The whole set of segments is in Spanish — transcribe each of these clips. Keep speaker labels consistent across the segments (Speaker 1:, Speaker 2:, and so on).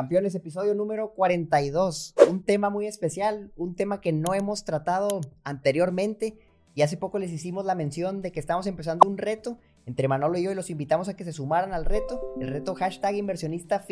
Speaker 1: Campeones, episodio número 42. Un tema muy especial, un tema que no hemos tratado anteriormente y hace poco les hicimos la mención de que estamos empezando un reto entre Manolo y yo y los invitamos a que se sumaran al reto, el reto hashtag inversionista.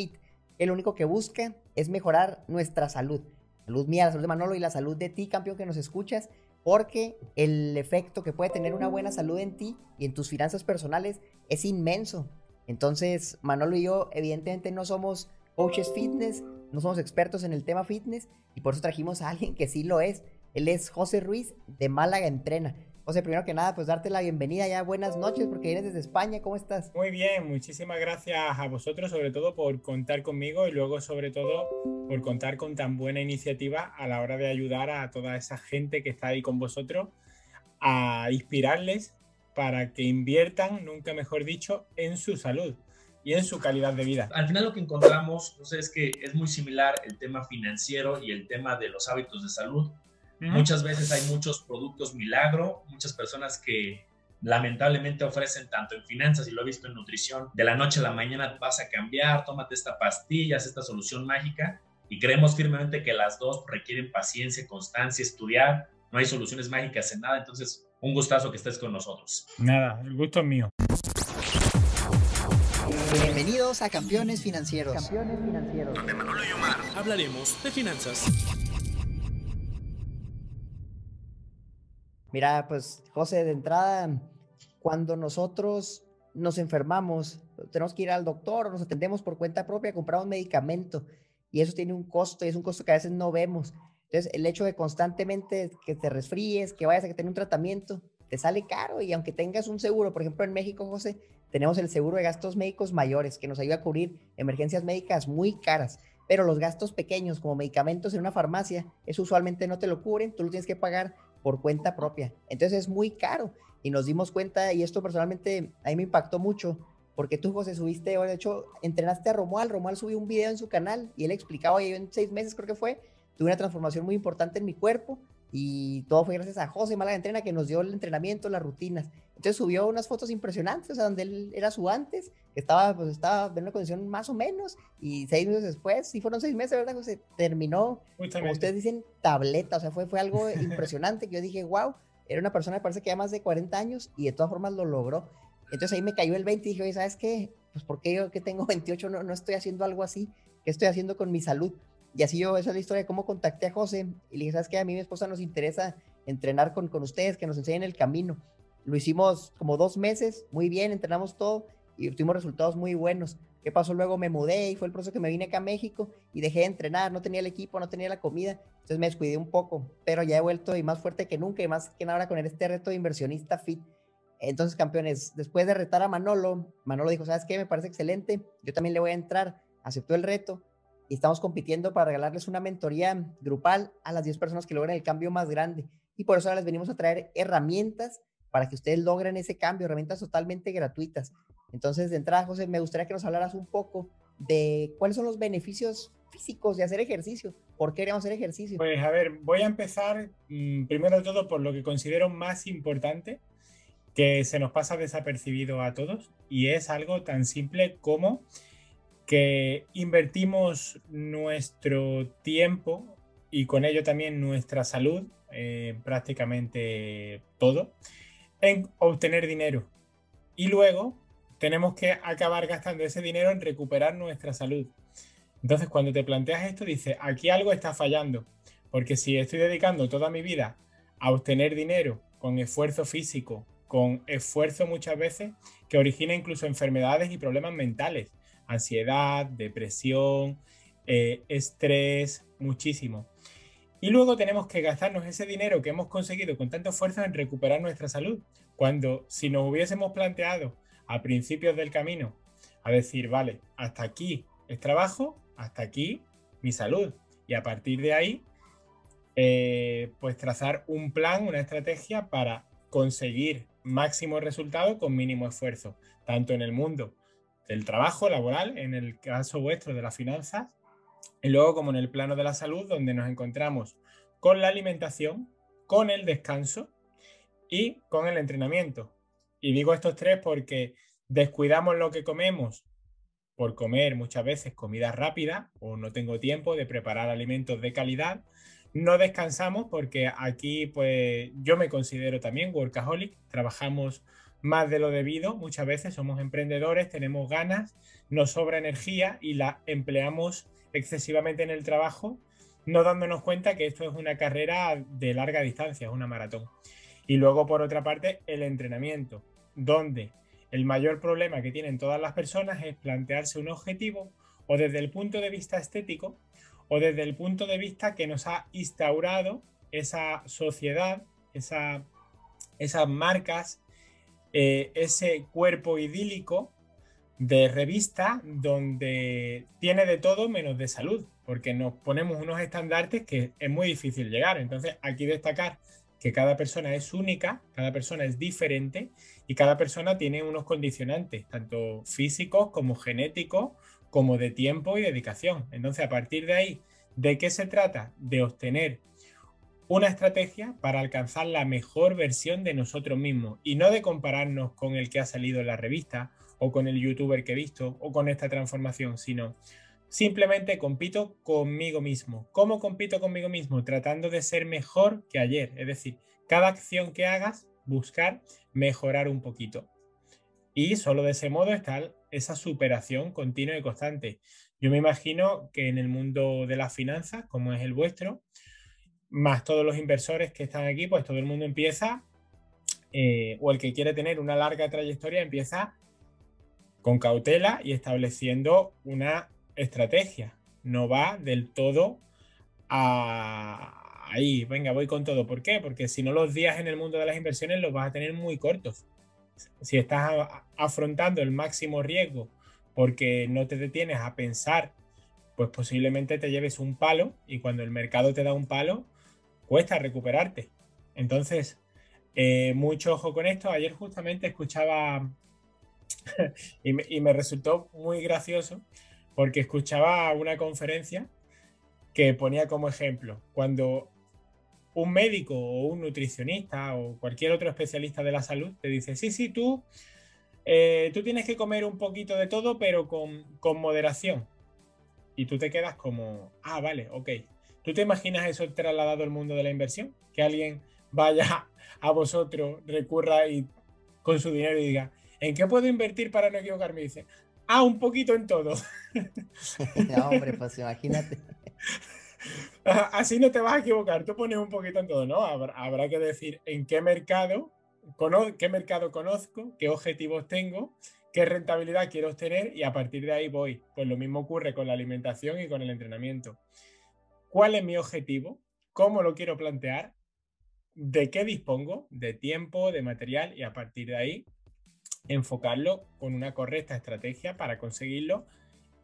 Speaker 1: El único que busca es mejorar nuestra salud. Salud mía, la salud de Manolo y la salud de ti, campeón, que nos escuchas, porque el efecto que puede tener una buena salud en ti y en tus finanzas personales es inmenso. Entonces, Manolo y yo, evidentemente, no somos coaches fitness, no somos expertos en el tema fitness y por eso trajimos a alguien que sí lo es. Él es José Ruiz de Málaga Entrena. José, primero que nada, pues darte la bienvenida ya, buenas noches, porque vienes desde España, ¿cómo estás?
Speaker 2: Muy bien, muchísimas gracias a vosotros, sobre todo por contar conmigo y luego sobre todo por contar con tan buena iniciativa a la hora de ayudar a toda esa gente que está ahí con vosotros, a inspirarles para que inviertan, nunca mejor dicho, en su salud y en su calidad de vida.
Speaker 3: Al final lo que encontramos es que es muy similar el tema financiero y el tema de los hábitos de salud. Muchas veces hay muchos productos milagro, muchas personas que lamentablemente ofrecen tanto en finanzas y lo he visto en nutrición, de la noche a la mañana vas a cambiar, tómate esta pastilla, esta solución mágica y creemos firmemente que las dos requieren paciencia, constancia, estudiar, no hay soluciones mágicas en nada, entonces un gustazo que estés con nosotros.
Speaker 2: Nada, el gusto es mío.
Speaker 1: Bienvenidos a Campeones Financieros. Campeones Financieros.
Speaker 4: Donde Manolo y Omar hablaremos de finanzas.
Speaker 1: Mira, pues José, de entrada, cuando nosotros nos enfermamos, tenemos que ir al doctor nos atendemos por cuenta propia, compramos un medicamento y eso tiene un costo y es un costo que a veces no vemos. Entonces, el hecho de constantemente que te resfríes, que vayas a tener un tratamiento, te sale caro y aunque tengas un seguro, por ejemplo en México, José, tenemos el seguro de gastos médicos mayores que nos ayuda a cubrir emergencias médicas muy caras, pero los gastos pequeños como medicamentos en una farmacia, eso usualmente no te lo cubren, tú lo tienes que pagar por cuenta propia. Entonces es muy caro y nos dimos cuenta y esto personalmente a mí me impactó mucho porque tú, José, subiste, de hecho, entrenaste a Romual, Romual subió un video en su canal y él explicaba, yo en seis meses creo que fue, tuve una transformación muy importante en mi cuerpo, y todo fue gracias a José Málaga Entrena que nos dio el entrenamiento, las rutinas. Entonces subió unas fotos impresionantes, o sea, donde él era su antes, que estaba, pues estaba en una condición más o menos, y seis meses después, sí fueron seis meses, ¿verdad, José? Terminó, como ustedes dicen, tableta, o sea, fue, fue algo impresionante que yo dije, wow, era una persona, parece que ya más de 40 años, y de todas formas lo logró. Entonces ahí me cayó el 20 y dije, oye, ¿sabes qué? Pues porque yo que tengo 28 no, no estoy haciendo algo así? ¿Qué estoy haciendo con mi salud? Y así yo, esa es la historia de cómo contacté a José y le dije, ¿sabes qué? A mí mi esposa nos interesa entrenar con, con ustedes, que nos enseñen el camino. Lo hicimos como dos meses, muy bien, entrenamos todo y obtuvimos resultados muy buenos. ¿Qué pasó luego? Me mudé y fue el proceso que me vine acá a México y dejé de entrenar, no tenía el equipo, no tenía la comida, entonces me descuidé un poco, pero ya he vuelto y más fuerte que nunca y más que nada ahora con este reto de inversionista fit. Entonces, campeones, después de retar a Manolo, Manolo dijo, ¿sabes qué? Me parece excelente, yo también le voy a entrar, aceptó el reto y estamos compitiendo para regalarles una mentoría grupal a las 10 personas que logren el cambio más grande. Y por eso ahora les venimos a traer herramientas para que ustedes logren ese cambio, herramientas totalmente gratuitas. Entonces, de entrada, José, me gustaría que nos hablaras un poco de cuáles son los beneficios físicos de hacer ejercicio. ¿Por qué queremos hacer ejercicio?
Speaker 2: Pues a ver, voy a empezar mm, primero de todo por lo que considero más importante, que se nos pasa desapercibido a todos, y es algo tan simple como que invertimos nuestro tiempo y con ello también nuestra salud, eh, prácticamente todo, en obtener dinero. Y luego tenemos que acabar gastando ese dinero en recuperar nuestra salud. Entonces, cuando te planteas esto, dices, aquí algo está fallando, porque si estoy dedicando toda mi vida a obtener dinero con esfuerzo físico, con esfuerzo muchas veces que origina incluso enfermedades y problemas mentales, ansiedad, depresión, eh, estrés, muchísimo. Y luego tenemos que gastarnos ese dinero que hemos conseguido con tanto esfuerzo en recuperar nuestra salud, cuando si nos hubiésemos planteado a principios del camino a decir, vale, hasta aquí es trabajo, hasta aquí mi salud. Y a partir de ahí, eh, pues trazar un plan, una estrategia para conseguir máximo resultado con mínimo esfuerzo, tanto en el mundo del trabajo laboral, en el caso vuestro de las finanzas, y luego como en el plano de la salud, donde nos encontramos con la alimentación, con el descanso y con el entrenamiento. Y digo estos tres porque descuidamos lo que comemos por comer muchas veces comida rápida o no tengo tiempo de preparar alimentos de calidad, no descansamos porque aquí pues yo me considero también workaholic, trabajamos más de lo debido, muchas veces somos emprendedores, tenemos ganas, nos sobra energía y la empleamos excesivamente en el trabajo, no dándonos cuenta que esto es una carrera de larga distancia, es una maratón. Y luego, por otra parte, el entrenamiento, donde el mayor problema que tienen todas las personas es plantearse un objetivo o desde el punto de vista estético o desde el punto de vista que nos ha instaurado esa sociedad, esa, esas marcas, eh, ese cuerpo idílico de revista donde tiene de todo menos de salud, porque nos ponemos unos estandartes que es muy difícil llegar. Entonces, aquí destacar que cada persona es única, cada persona es diferente y cada persona tiene unos condicionantes, tanto físicos como genéticos, como de tiempo y dedicación. Entonces, a partir de ahí, ¿de qué se trata? De obtener una estrategia para alcanzar la mejor versión de nosotros mismos y no de compararnos con el que ha salido en la revista o con el youtuber que he visto o con esta transformación, sino simplemente compito conmigo mismo. ¿Cómo compito conmigo mismo? Tratando de ser mejor que ayer. Es decir, cada acción que hagas, buscar mejorar un poquito. Y solo de ese modo está esa superación continua y constante. Yo me imagino que en el mundo de las finanzas, como es el vuestro, más todos los inversores que están aquí, pues todo el mundo empieza, eh, o el que quiere tener una larga trayectoria, empieza con cautela y estableciendo una estrategia. No va del todo a ahí, venga, voy con todo. ¿Por qué? Porque si no los días en el mundo de las inversiones los vas a tener muy cortos. Si estás afrontando el máximo riesgo porque no te detienes a pensar, pues posiblemente te lleves un palo y cuando el mercado te da un palo, cuesta recuperarte. Entonces, eh, mucho ojo con esto. Ayer justamente escuchaba y, me, resultó muy gracioso porque escuchaba una conferencia que ponía como ejemplo, cuando un médico o un nutricionista o cualquier otro especialista de la salud te dice, sí, sí, tú, eh, tú tienes que comer un poquito de todo, pero con, con, moderación. Y tú te quedas como, ah, vale, ok. ¿Tú te imaginas eso trasladado al mundo de la inversión? Que alguien vaya a vosotros, recurra y con su dinero y diga, ¿en qué puedo invertir para no equivocarme? dice, ah, un poquito en todo.
Speaker 1: no, hombre, pues imagínate.
Speaker 2: Así no te vas a equivocar, tú pones un poquito en todo, ¿no? Habrá, que decir en qué mercado, qué mercado conozco, qué objetivos tengo, qué rentabilidad quiero obtener y a partir de ahí voy. Pues lo mismo ocurre con la alimentación y con el entrenamiento. ¿Cuál es mi objetivo? ¿Cómo lo quiero plantear? ¿De qué dispongo? De tiempo, de material y a partir de ahí enfocarlo con una correcta estrategia para conseguirlo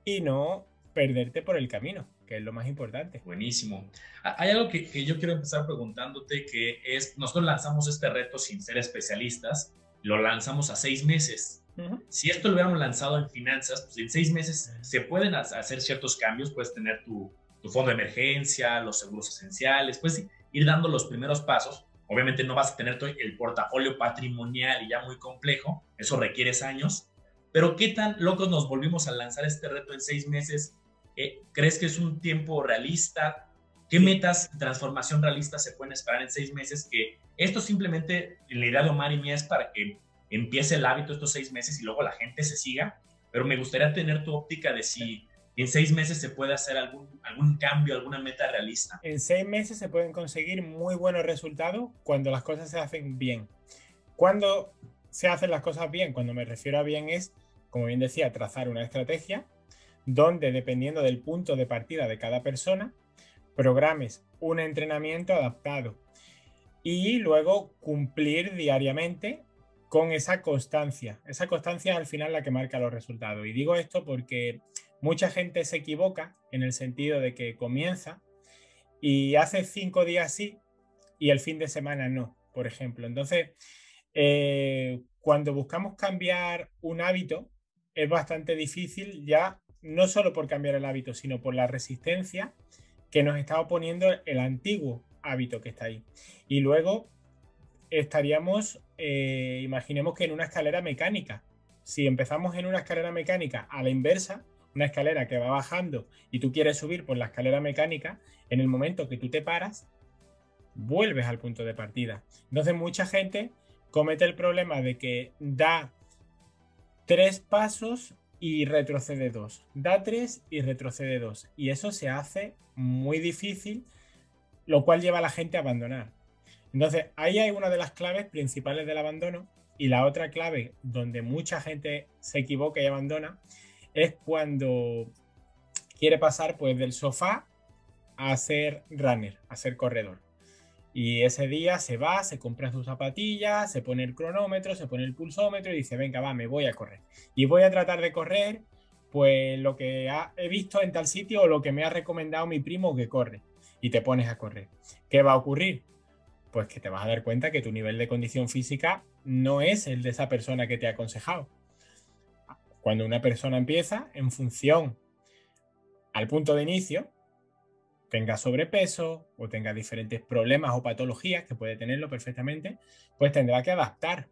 Speaker 2: y no perderte por el camino, que es lo más importante.
Speaker 3: Buenísimo. Hay algo que, yo quiero empezar preguntándote, que es, nosotros lanzamos este reto sin ser especialistas, lo lanzamos a seis meses. Si esto lo hubiéramos lanzado en finanzas, pues en seis meses se pueden hacer ciertos cambios, puedes tener tu, tu fondo de emergencia, los seguros esenciales, puedes ir dando los primeros pasos, Obviamente no vas a tener el portafolio patrimonial y ya muy complejo, eso requiere años, pero ¿qué tan locos nos volvimos a lanzar este reto en seis meses? Eh, ¿Crees que es un tiempo realista? ¿Qué metas de transformación realista se pueden esperar en seis meses? Que esto simplemente, en la idea de Omar y mía es para que empiece el hábito estos seis meses y luego la gente se siga, pero me gustaría tener tu óptica de si en seis meses se puede hacer algún, algún cambio, alguna meta realista.
Speaker 2: En seis meses se pueden conseguir muy buenos resultados cuando las cosas se hacen bien. Cuando se hacen las cosas bien, cuando me refiero a bien es, como bien decía, trazar una estrategia donde dependiendo del punto de partida de cada persona, programes un entrenamiento adaptado y luego cumplir diariamente con esa constancia. Esa constancia es al final la que marca los resultados. Y digo esto porque Mucha gente se equivoca en el sentido de que comienza y hace cinco días sí y el fin de semana no, por ejemplo. Entonces, eh, cuando buscamos cambiar un hábito, es bastante difícil ya, no solo por cambiar el hábito, sino por la resistencia que nos está oponiendo el antiguo hábito que está ahí. Y luego estaríamos, eh, imaginemos que en una escalera mecánica, si empezamos en una escalera mecánica a la inversa, una escalera que va bajando y tú quieres subir por la escalera mecánica, en el momento que tú te paras, vuelves al punto de partida. Entonces mucha gente comete el problema de que da tres pasos y retrocede dos. Da tres y retrocede dos. Y eso se hace muy difícil, lo cual lleva a la gente a abandonar. Entonces, ahí hay una de las claves principales del abandono. Y la otra clave donde mucha gente se equivoca y abandona es cuando quiere pasar pues del sofá a ser runner, a ser corredor. Y ese día se va, se compra sus zapatillas, se pone el cronómetro, se pone el pulsómetro y dice, venga, va, me voy a correr. Y voy a tratar de correr, pues lo que he visto en tal sitio o lo que me ha recomendado mi primo que corre. Y te pones a correr. ¿Qué va a ocurrir? Pues que te vas a dar cuenta que tu nivel de condición física no es el de esa persona que te ha aconsejado. Cuando una persona empieza, en función al punto de inicio, tenga sobrepeso o tenga diferentes problemas o patologías, que puede tenerlo perfectamente, pues tendrá que adaptar.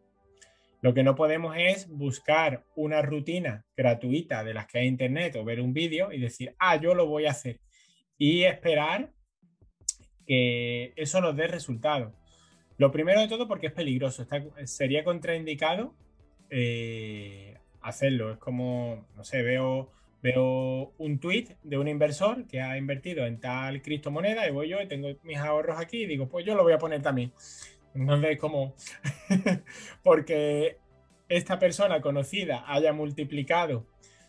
Speaker 2: Lo que no podemos es buscar una rutina gratuita de las que hay en internet o ver un vídeo y decir, ah, yo lo voy a hacer. Y esperar que eso nos dé resultado. Lo primero de todo porque es peligroso, sería contraindicado eh, hacerlo. Es como, no sé, veo veo un tweet de un inversor que ha invertido en tal criptomoneda y voy yo y tengo mis ahorros aquí y digo, pues yo lo voy a poner también. Entonces, como, porque esta persona conocida haya multiplicado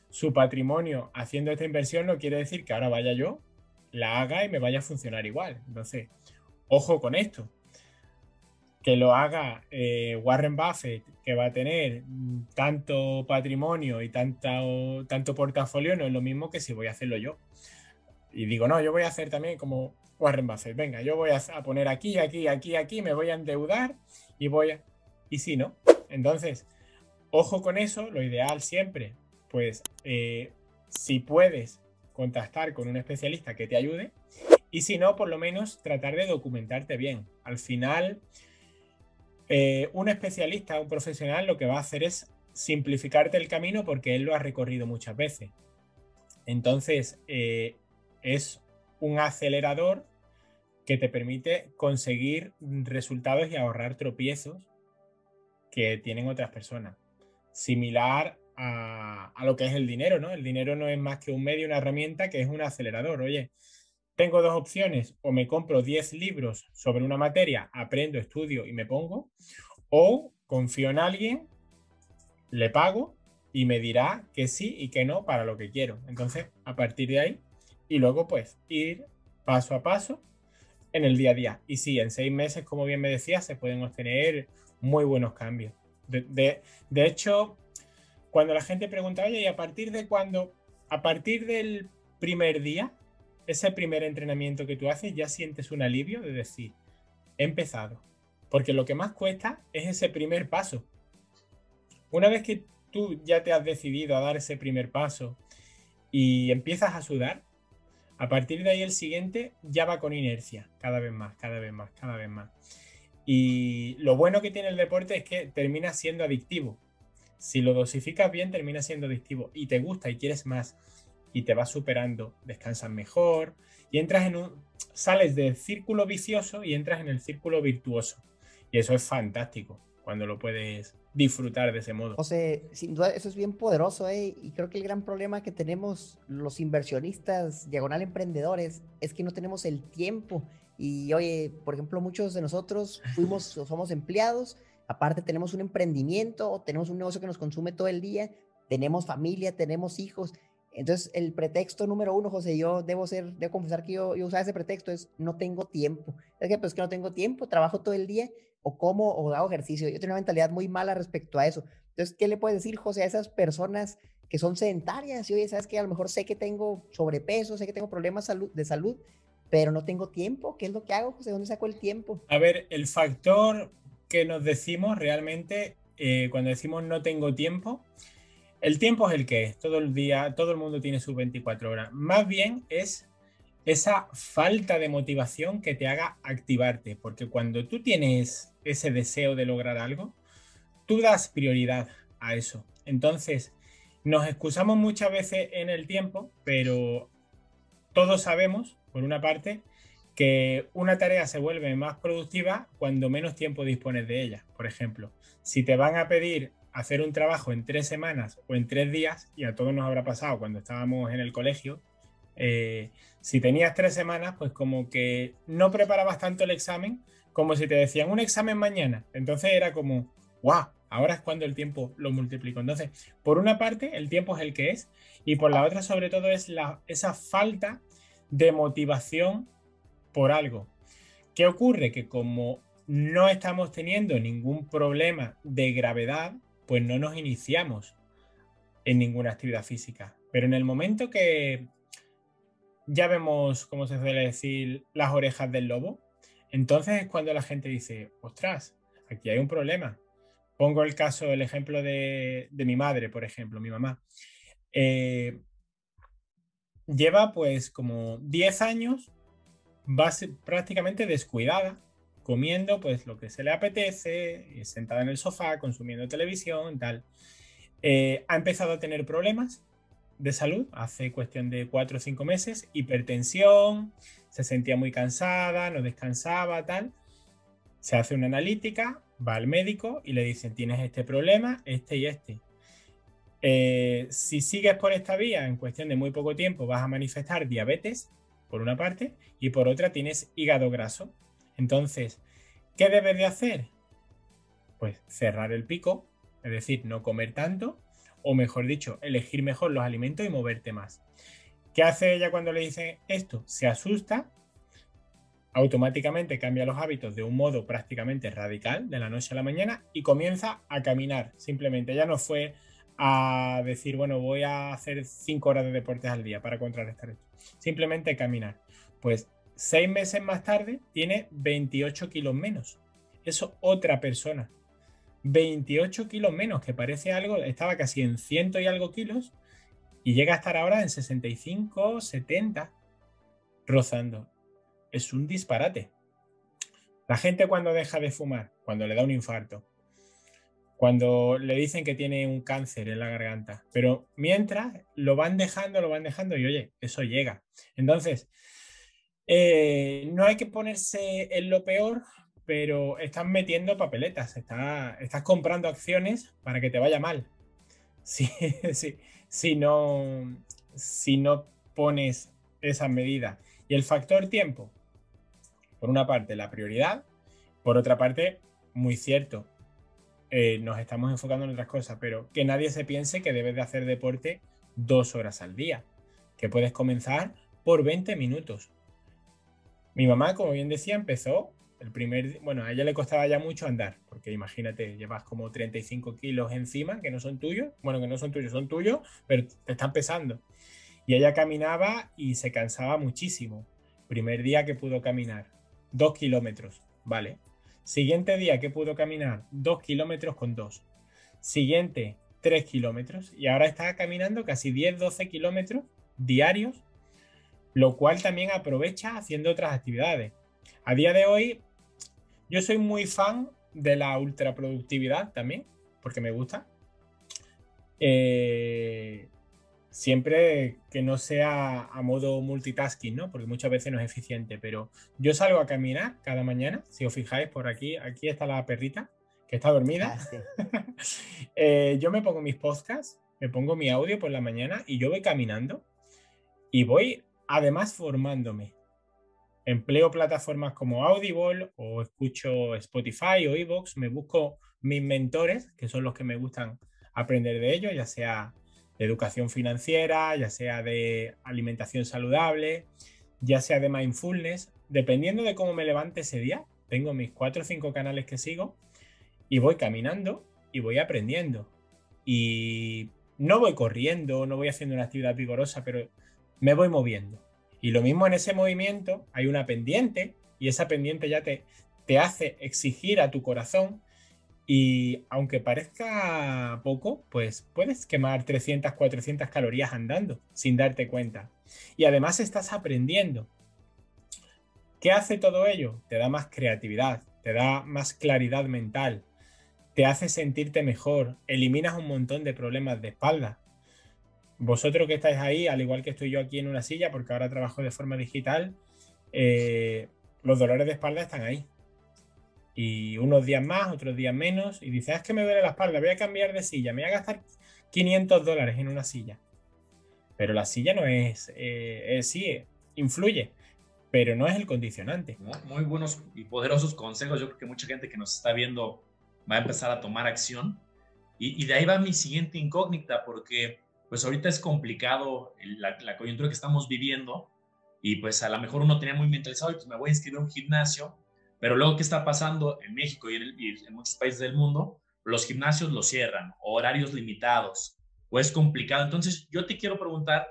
Speaker 2: su patrimonio haciendo esta inversión, no quiere decir que ahora vaya yo, la haga y me vaya a funcionar igual. Entonces, ojo con esto que lo haga eh, Warren Buffett, que va a tener tanto patrimonio y tanto, tanto portafolio, no es lo mismo que si voy a hacerlo yo. Y digo, no, yo voy a hacer también como Warren Buffett. Venga, yo voy a, poner aquí, aquí, aquí, aquí, me voy a endeudar y voy a... Y si no, entonces, ojo con eso, lo ideal siempre, pues eh, si puedes contactar con un especialista que te ayude y si no, por lo menos tratar de documentarte bien. Al final, eh, un especialista, un profesional, lo que va a hacer es simplificarte el camino porque él lo ha recorrido muchas veces. Entonces, eh, es un acelerador que te permite conseguir resultados y ahorrar tropiezos que tienen otras personas. Similar a, a, lo que es el dinero, ¿no? El dinero no es más que un medio, una herramienta que es un acelerador. Oye, tengo dos opciones, o me compro 10 libros sobre una materia, aprendo, estudio y me pongo, o confío en alguien, le pago y me dirá que sí y que no para lo que quiero. Entonces, a partir de ahí, y luego pues ir paso a paso en el día a día. Y sí, en seis meses, como bien me decía, se pueden obtener muy buenos cambios. De, de hecho, cuando la gente pregunta, oye, ¿y a partir de cuándo? A partir del primer día, ese primer entrenamiento que tú haces ya sientes un alivio de decir, he empezado. Porque lo que más cuesta es ese primer paso. Una vez que tú ya te has decidido a dar ese primer paso y empiezas a sudar, a partir de ahí el siguiente ya va con inercia, cada vez más, cada vez más, cada vez más. Y lo bueno que tiene el deporte es que termina siendo adictivo. Si lo dosificas bien, termina siendo adictivo y te gusta y quieres más y te vas superando, descansas mejor y entras en un, sales del círculo vicioso y entras en el círculo virtuoso. Y eso es fantástico cuando lo puedes disfrutar de ese modo.
Speaker 1: O sea, sin duda eso es bien poderoso, ¿eh? Y creo que el gran problema que tenemos los inversionistas, diagonal emprendedores, es que no tenemos el tiempo. Y oye, por ejemplo, muchos de nosotros fuimos somos empleados, aparte tenemos un emprendimiento, tenemos un negocio que nos consume todo el día, tenemos familia, tenemos hijos entonces, el pretexto número uno, José, yo debo ser, debo confesar que yo, yo usaba ese pretexto, es no tengo tiempo. Es que, pues, que no tengo tiempo, trabajo todo el día, o como, o hago ejercicio. Yo tengo una mentalidad muy mala respecto a eso. Entonces, ¿qué le puedes decir, José, a esas personas que son sedentarias? Y oye, sabes que a lo mejor sé que tengo sobrepeso, sé que tengo problemas de salud, pero no tengo tiempo. ¿Qué es lo que hago, José? ¿Dónde saco el tiempo?
Speaker 2: A ver, el factor que nos decimos realmente, eh, cuando decimos no tengo tiempo, el tiempo es el que es, todo el día, todo el mundo tiene sus 24 horas. Más bien es esa falta de motivación que te haga activarte, porque cuando tú tienes ese deseo de lograr algo, tú das prioridad a eso. Entonces, nos excusamos muchas veces en el tiempo, pero todos sabemos, por una parte, que una tarea se vuelve más productiva cuando menos tiempo dispones de ella. Por ejemplo, si te van a pedir hacer un trabajo en tres semanas o en tres días, y a todos nos habrá pasado cuando estábamos en el colegio, eh, si tenías tres semanas, pues como que no preparabas tanto el examen como si te decían un examen mañana. Entonces era como, ¡guau! Ahora es cuando el tiempo lo multiplico. Entonces, por una parte, el tiempo es el que es, y por la otra, sobre todo, es la, esa falta de motivación por algo. ¿Qué ocurre? Que como no estamos teniendo ningún problema de gravedad, pues no nos iniciamos en ninguna actividad física. Pero en el momento que ya vemos, como se suele decir, las orejas del lobo, entonces es cuando la gente dice, ostras, aquí hay un problema. Pongo el caso, el ejemplo de, mi madre, por ejemplo, mi mamá. Eh, lleva pues como 10 años prácticamente descuidada, comiendo pues lo que se le apetece, eh, sentada en el sofá, consumiendo televisión, tal. Eh, ha empezado a tener problemas de salud hace cuestión de 4 o 5 meses, hipertensión, se sentía muy cansada, no descansaba, tal. Se hace una analítica, va al médico y le dicen, tienes este problema, este y este. Eh, si sigues por esta vía, en cuestión de muy poco tiempo, vas a manifestar diabetes, por una parte, y por otra tienes hígado graso. Entonces, ¿qué debes de hacer? Pues cerrar el pico, es decir, no comer tanto, o mejor dicho, elegir mejor los alimentos y moverte más. ¿Qué hace ella cuando le dice esto? Se asusta, automáticamente cambia los hábitos de un modo prácticamente radical, de la noche a la mañana, y comienza a caminar. Simplemente ya no fue a decir, bueno, voy a hacer 5 horas de deportes al día para contrarrestar esto. Simplemente caminar. Pues seis meses más tarde tiene 28 kilos menos. Eso otra persona. 28 kilos menos, que parece algo, estaba casi en ciento y algo kilos y llega a estar ahora en 65, 70, rozando. Es un disparate. La gente cuando deja de fumar, cuando le da un infarto, cuando le dicen que tiene un cáncer en la garganta. Pero mientras lo van dejando, lo van dejando y oye, eso llega. Entonces, eh, no hay que ponerse en lo peor, pero estás metiendo papeletas, estás comprando acciones para que te vaya mal. Sí, si, no, si no pones esas medidas. Y el factor tiempo, por una parte, la prioridad, por otra parte, muy cierto, eh, nos estamos enfocando en otras cosas, pero que nadie se piense que debes de hacer deporte dos horas al día, que puedes comenzar por 20 minutos. Mi mamá, como bien decía, empezó el primer, bueno, a ella le costaba ya mucho andar, porque imagínate, llevas como 35 kilos encima que no son tuyos, bueno, que no son tuyos, son tuyos, pero te están pesando. Y ella caminaba y se cansaba muchísimo. Primer día que pudo caminar, dos kilómetros, ¿vale? Siguiente día que pudo caminar, 2 kilómetros con 2. Siguiente, 3 kilómetros. Y ahora está caminando casi 10-12 kilómetros diarios, lo cual también aprovecha haciendo otras actividades. A día de hoy, yo soy muy fan de la ultraproductividad también, porque me gusta. Eh, siempre que no sea a modo multitasking, ¿no? Porque muchas veces no es eficiente, pero yo salgo a caminar cada mañana, si os fijáis por aquí, aquí está la perrita que está dormida. Ah, eh, yo me pongo mis podcasts, me pongo mi audio por la mañana y yo voy caminando y voy además formándome. Empleo plataformas como Audible o escucho Spotify o Evox, me busco mis mentores, que son los que me gustan aprender de ellos, ya sea de educación financiera, ya sea de alimentación saludable, ya sea de mindfulness, dependiendo de cómo me levante ese día. Tengo mis cuatro o cinco canales que sigo y voy caminando y voy aprendiendo. Y no voy corriendo, no voy haciendo una actividad vigorosa, pero me voy moviendo. Y lo mismo en ese movimiento hay una pendiente y esa pendiente ya te, te hace exigir a tu corazón y aunque parezca poco, pues puedes quemar 300, 400 calorías andando sin darte cuenta. Y además estás aprendiendo. ¿Qué hace todo ello? Te da más creatividad, te da más claridad mental, te hace sentirte mejor, eliminas un montón de problemas de espalda. Vosotros que estáis ahí, al igual que estoy yo aquí en una silla, porque ahora trabajo de forma digital, eh, los dolores de espalda están ahí. Y unos días más, otros días menos, y dices, ah, es que me duele la espalda, voy a cambiar de silla, me voy a gastar 500 dólares en una silla. Pero la silla no es, eh, sí, influye, pero no es el condicionante.
Speaker 3: Muy, buenos y poderosos consejos. Yo creo que mucha gente que nos está viendo va a empezar a tomar acción. Y, y de ahí va mi siguiente incógnita, porque pues ahorita es complicado la, la, coyuntura que estamos viviendo y pues a lo mejor uno tenía muy mentalizado y pues me voy a inscribir a un gimnasio, pero luego ¿qué está pasando en México y en, y en muchos países del mundo? Los gimnasios los cierran, horarios limitados, o es complicado. Entonces yo te quiero preguntar,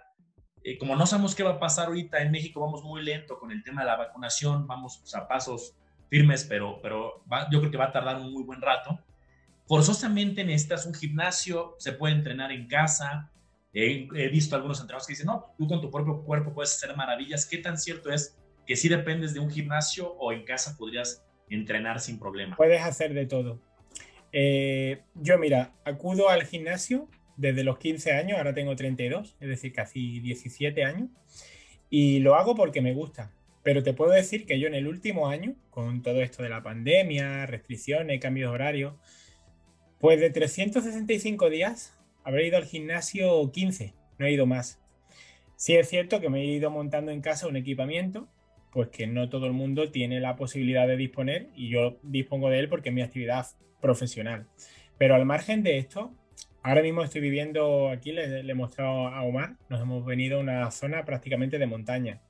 Speaker 3: eh, como no sabemos qué va a pasar ahorita en México, vamos muy lento con el tema de la vacunación, vamos a pasos firmes, pero, pero yo creo que va a tardar un muy buen rato. Forzosamente necesitas un gimnasio, se puede entrenar en casa. He, visto algunos entrenadores que dicen, no, tú con tu propio cuerpo puedes hacer maravillas. ¿Qué tan cierto es que si dependes de un gimnasio o en casa podrías entrenar sin problema?
Speaker 2: Puedes hacer de todo. Eh, yo, mira, acudo al gimnasio desde los 15 años, ahora tengo 32, es decir, casi 17 años, y lo hago porque me gusta. Pero te puedo decir que yo en el último año, con todo esto de la pandemia, restricciones, cambios de horario, pues de 365 días habré ido al gimnasio 15, no he ido más. Sí es cierto que me he ido montando en casa un equipamiento, pues que no todo el mundo tiene la posibilidad de disponer y yo dispongo de él porque es mi actividad profesional. Pero al margen de esto, Ahora mismo estoy viviendo aquí, le, he mostrado a Omar, nos hemos venido a una zona prácticamente de montaña.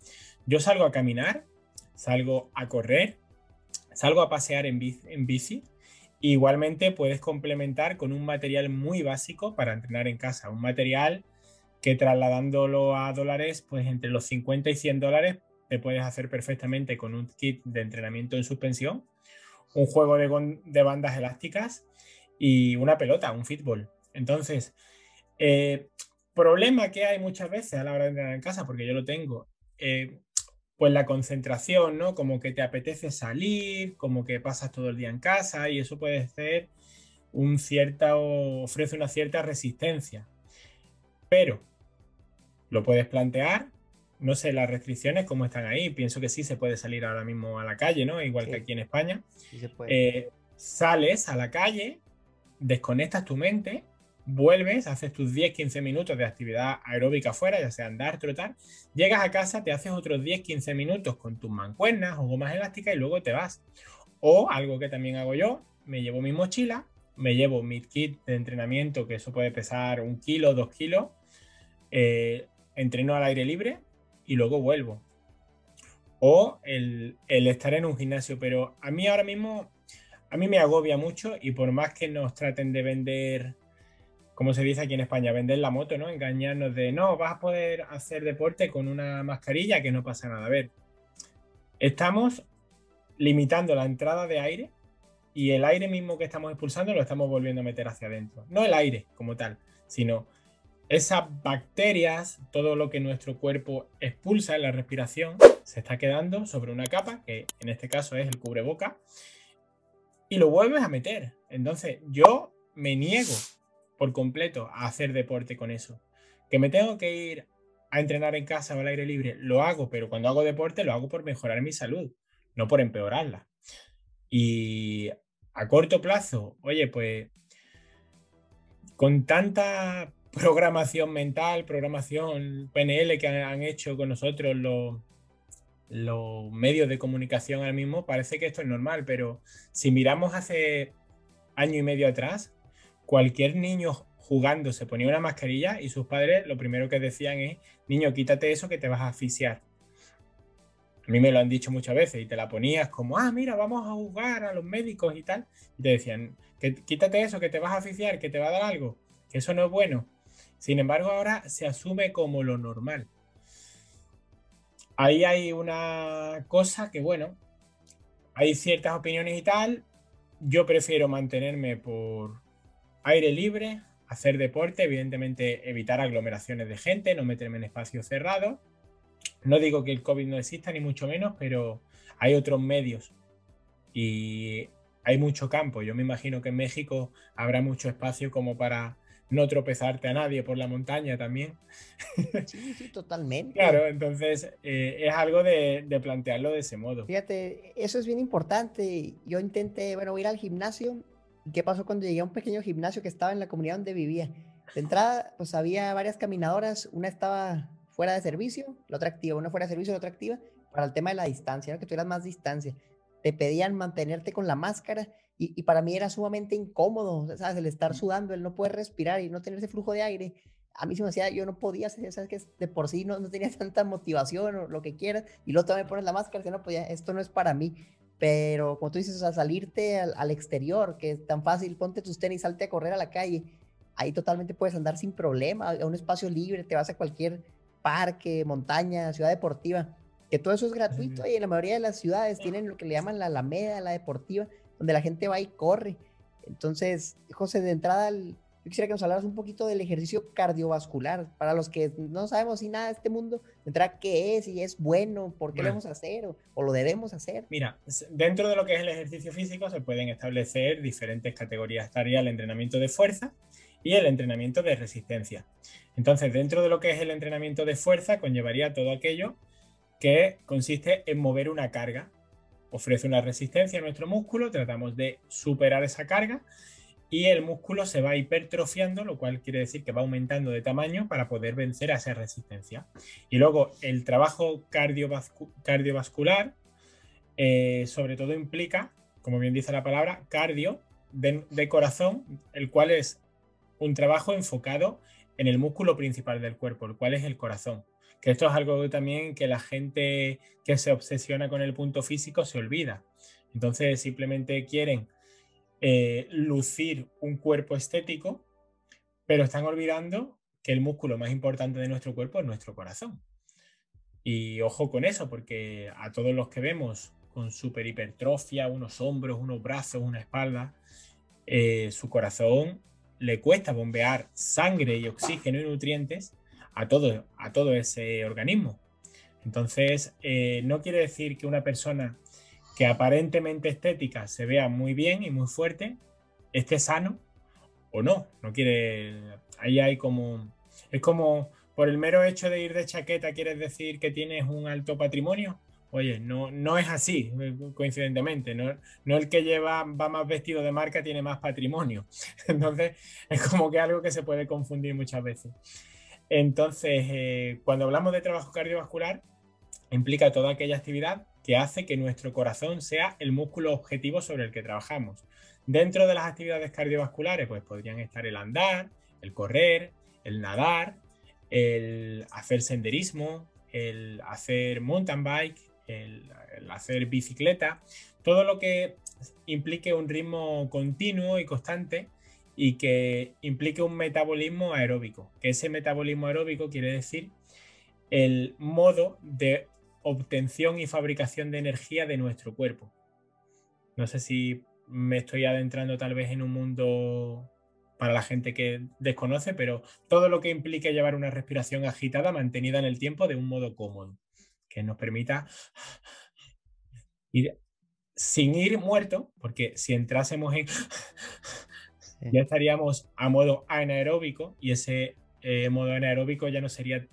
Speaker 2: Yo salgo a caminar, salgo a correr, salgo a pasear en bici, igualmente puedes complementar con un material muy básico para entrenar en casa, un material que trasladándolo a dólares, pues entre los 50 y 100 dólares te puedes hacer perfectamente con un kit de entrenamiento en suspensión, un juego de, bandas elásticas y una pelota, un fútbol. Entonces, eh, problema que hay muchas veces a la hora de entrenar en casa, porque yo lo tengo, eh, pues la concentración, ¿no? Como que te apetece salir, como que pasas todo el día en casa y eso puede ser un cierta, ofrece una cierta resistencia. Pero lo puedes plantear, no sé las restricciones cómo están ahí, pienso que sí se puede salir ahora mismo a la calle, ¿no? Igual que aquí en España. Eh, sales a la calle, desconectas tu mente vuelves, haces tus 10-15 minutos de actividad aeróbica afuera, ya sea andar, trotar, llegas a casa, te haces otros 10-15 minutos con tus mancuernas o gomas elásticas y luego te vas. O algo que también hago yo, me llevo mi mochila, me llevo mi kit de entrenamiento, que eso puede pesar un kilo, dos kilos, eh, entreno al aire libre y luego vuelvo. O el, el estar en un gimnasio, pero a mí ahora mismo, a mí me agobia mucho y por más que nos traten de vender como se dice aquí en España, vender la moto, ¿no? Engañarnos de, no, vas a poder hacer deporte con una mascarilla que no pasa nada. A ver, estamos limitando la entrada de aire y el aire mismo que estamos expulsando lo estamos volviendo a meter hacia adentro. No el aire como tal, sino esas bacterias, todo lo que nuestro cuerpo expulsa en la respiración, se está quedando sobre una capa, que en este caso es el cubreboca, y lo vuelves a meter. Entonces yo me niego por completo a hacer deporte con eso. Que me tengo que ir a entrenar en casa o al aire libre, lo hago, pero cuando hago deporte lo hago por mejorar mi salud, no por empeorarla. Y a corto plazo, oye, pues con tanta programación mental, programación PNL que han hecho con nosotros los, los medios de comunicación ahora mismo, parece que esto es normal, pero si miramos hace año y medio atrás, cualquier niño jugando se ponía una mascarilla y sus padres lo primero que decían es, niño, quítate eso que te vas a asfixiar. A mí me lo han dicho muchas veces y te la ponías como, ah, mira, vamos a jugar a los médicos y tal. Y te decían, que, quítate eso, que te vas a asfixiar, que te va a dar algo, que eso no es bueno. Sin embargo, ahora se asume como lo normal. Ahí hay una cosa que, bueno, hay ciertas opiniones y tal. Yo prefiero mantenerme por, aire libre, hacer deporte, evidentemente evitar aglomeraciones de gente, no meterme en espacios cerrados. No digo que el COVID no exista, ni mucho menos, pero hay otros medios. Y hay mucho campo. Yo me imagino que en México habrá mucho espacio como para no tropezarte a nadie por la montaña también.
Speaker 1: Sí, sí, totalmente.
Speaker 2: claro, entonces eh, es algo de, de, plantearlo de ese modo.
Speaker 1: Fíjate, eso es bien importante. Yo intenté, bueno, ir al gimnasio. ¿Y qué pasó cuando llegué a un pequeño gimnasio que estaba en la comunidad donde vivía? De entrada, pues había varias caminadoras. Una estaba fuera de servicio, la otra activa. Una fuera de servicio, la otra activa. Para el tema de la distancia, ¿no? que tuvieras más distancia. Te pedían mantenerte con la máscara y, para mí era sumamente incómodo, ¿sabes? El estar sudando, el no poder respirar y no tener ese flujo de aire. A mí se me hacía, yo no podía ¿sabes? Que de por sí no, no tenía tanta motivación o lo que quieras. Y luego también pones la máscara, que no, pues esto no es para mí. Pero como tú dices, o sea, salirte al, exterior, que es tan fácil, ponte tus tenis, salte a correr a la calle. Ahí totalmente puedes andar sin problema, a un espacio libre, te vas a cualquier parque, montaña, ciudad deportiva, que todo eso es gratuito y en la mayoría de las ciudades tienen lo que le llaman la Alameda, la deportiva, donde la gente va y corre. Entonces, José, de entrada, yo quisiera que nos hablaras un poquito del ejercicio cardiovascular. Para los que no sabemos si nada de este mundo, entrada, qué es, y es bueno, por qué lo vamos a hacer o, lo debemos hacer.
Speaker 2: Mira, dentro de lo que es el ejercicio físico se pueden establecer diferentes categorías. Estaría el entrenamiento de fuerza y el entrenamiento de resistencia. Entonces, dentro de lo que es el entrenamiento de fuerza, conllevaría todo aquello que consiste en mover una carga ofrece una resistencia a nuestro músculo, tratamos de superar esa carga y el músculo se va hipertrofiando, lo cual quiere decir que va aumentando de tamaño para poder vencer a esa resistencia. Y luego el trabajo cardiovascular eh, sobre todo implica, como bien dice la palabra, cardio de corazón, el cual es un trabajo enfocado en el músculo principal del cuerpo, el cual es el corazón que esto es algo también que la gente que se obsesiona con el punto físico se olvida. Entonces simplemente quieren eh, lucir un cuerpo estético, pero están olvidando que el músculo más importante de nuestro cuerpo es nuestro corazón. Y ojo con eso, porque a todos los que vemos con super hipertrofia, unos hombros, unos brazos, una espalda, eh, su corazón le cuesta bombear sangre y oxígeno y nutrientes a todo, a todo ese organismo. Entonces, eh, no quiere decir que una persona que aparentemente estética se vea muy bien y muy fuerte esté sano o no. No quiere. Ahí hay como. Es como por el mero hecho de ir de chaqueta, ¿quieres decir que tienes un alto patrimonio? Oye, no, no es así, coincidentemente. No, no el que lleva, va más vestido de marca tiene más patrimonio. Entonces, es como que algo que se puede confundir muchas veces. Entonces, eh, cuando hablamos de trabajo cardiovascular, implica toda aquella actividad que hace que nuestro corazón sea el músculo objetivo sobre el que trabajamos. Dentro de las actividades cardiovasculares, pues podrían estar el andar, el correr, el nadar, el hacer senderismo, el hacer mountain bike, el, hacer bicicleta, todo lo que implique un ritmo continuo y constante y que implique un metabolismo aeróbico, que ese metabolismo aeróbico quiere decir el modo de obtención y fabricación de energía de nuestro cuerpo. No sé si me estoy adentrando tal vez en un mundo para la gente que desconoce, pero todo lo que implique llevar una respiración agitada mantenida en el tiempo de un modo cómodo, que nos permita ir sin ir muerto, porque si entrásemos en ya estaríamos a modo anaeróbico y ese eh, modo anaeróbico ya no sería,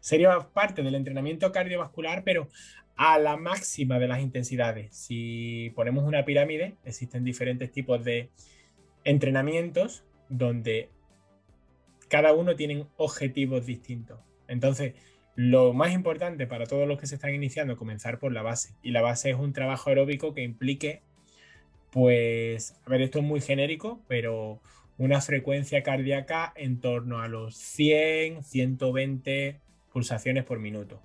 Speaker 2: sería parte del entrenamiento cardiovascular, pero a la máxima de las intensidades. Si ponemos una pirámide, existen diferentes tipos de entrenamientos donde cada uno tiene objetivos distintos. Entonces, lo más importante para todos los que se están iniciando es comenzar por la base. Y la base es un trabajo aeróbico que implique pues, a ver, esto es muy genérico, pero una frecuencia cardíaca en torno a los 100, 120 pulsaciones por minuto.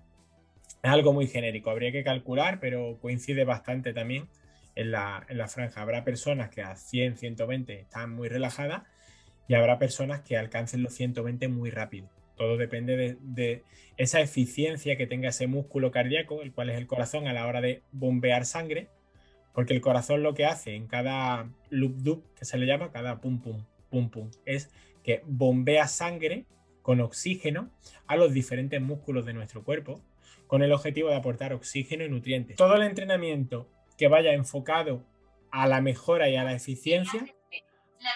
Speaker 2: Es algo muy genérico, habría que calcular, pero coincide bastante también en la, franja. Habrá personas que a 100, 120 están muy relajadas y habrá personas que alcancen los 120 muy rápido. Todo depende de, de, esa eficiencia que tenga ese músculo cardíaco, el cual es el corazón, a la hora de bombear sangre porque el corazón lo que hace en cada loop dub, que se le llama, cada pum pum, pum pum, es que bombea sangre con oxígeno a los diferentes músculos de nuestro cuerpo, con el objetivo de aportar oxígeno y nutrientes. Todo el entrenamiento que vaya enfocado a la mejora y a la eficiencia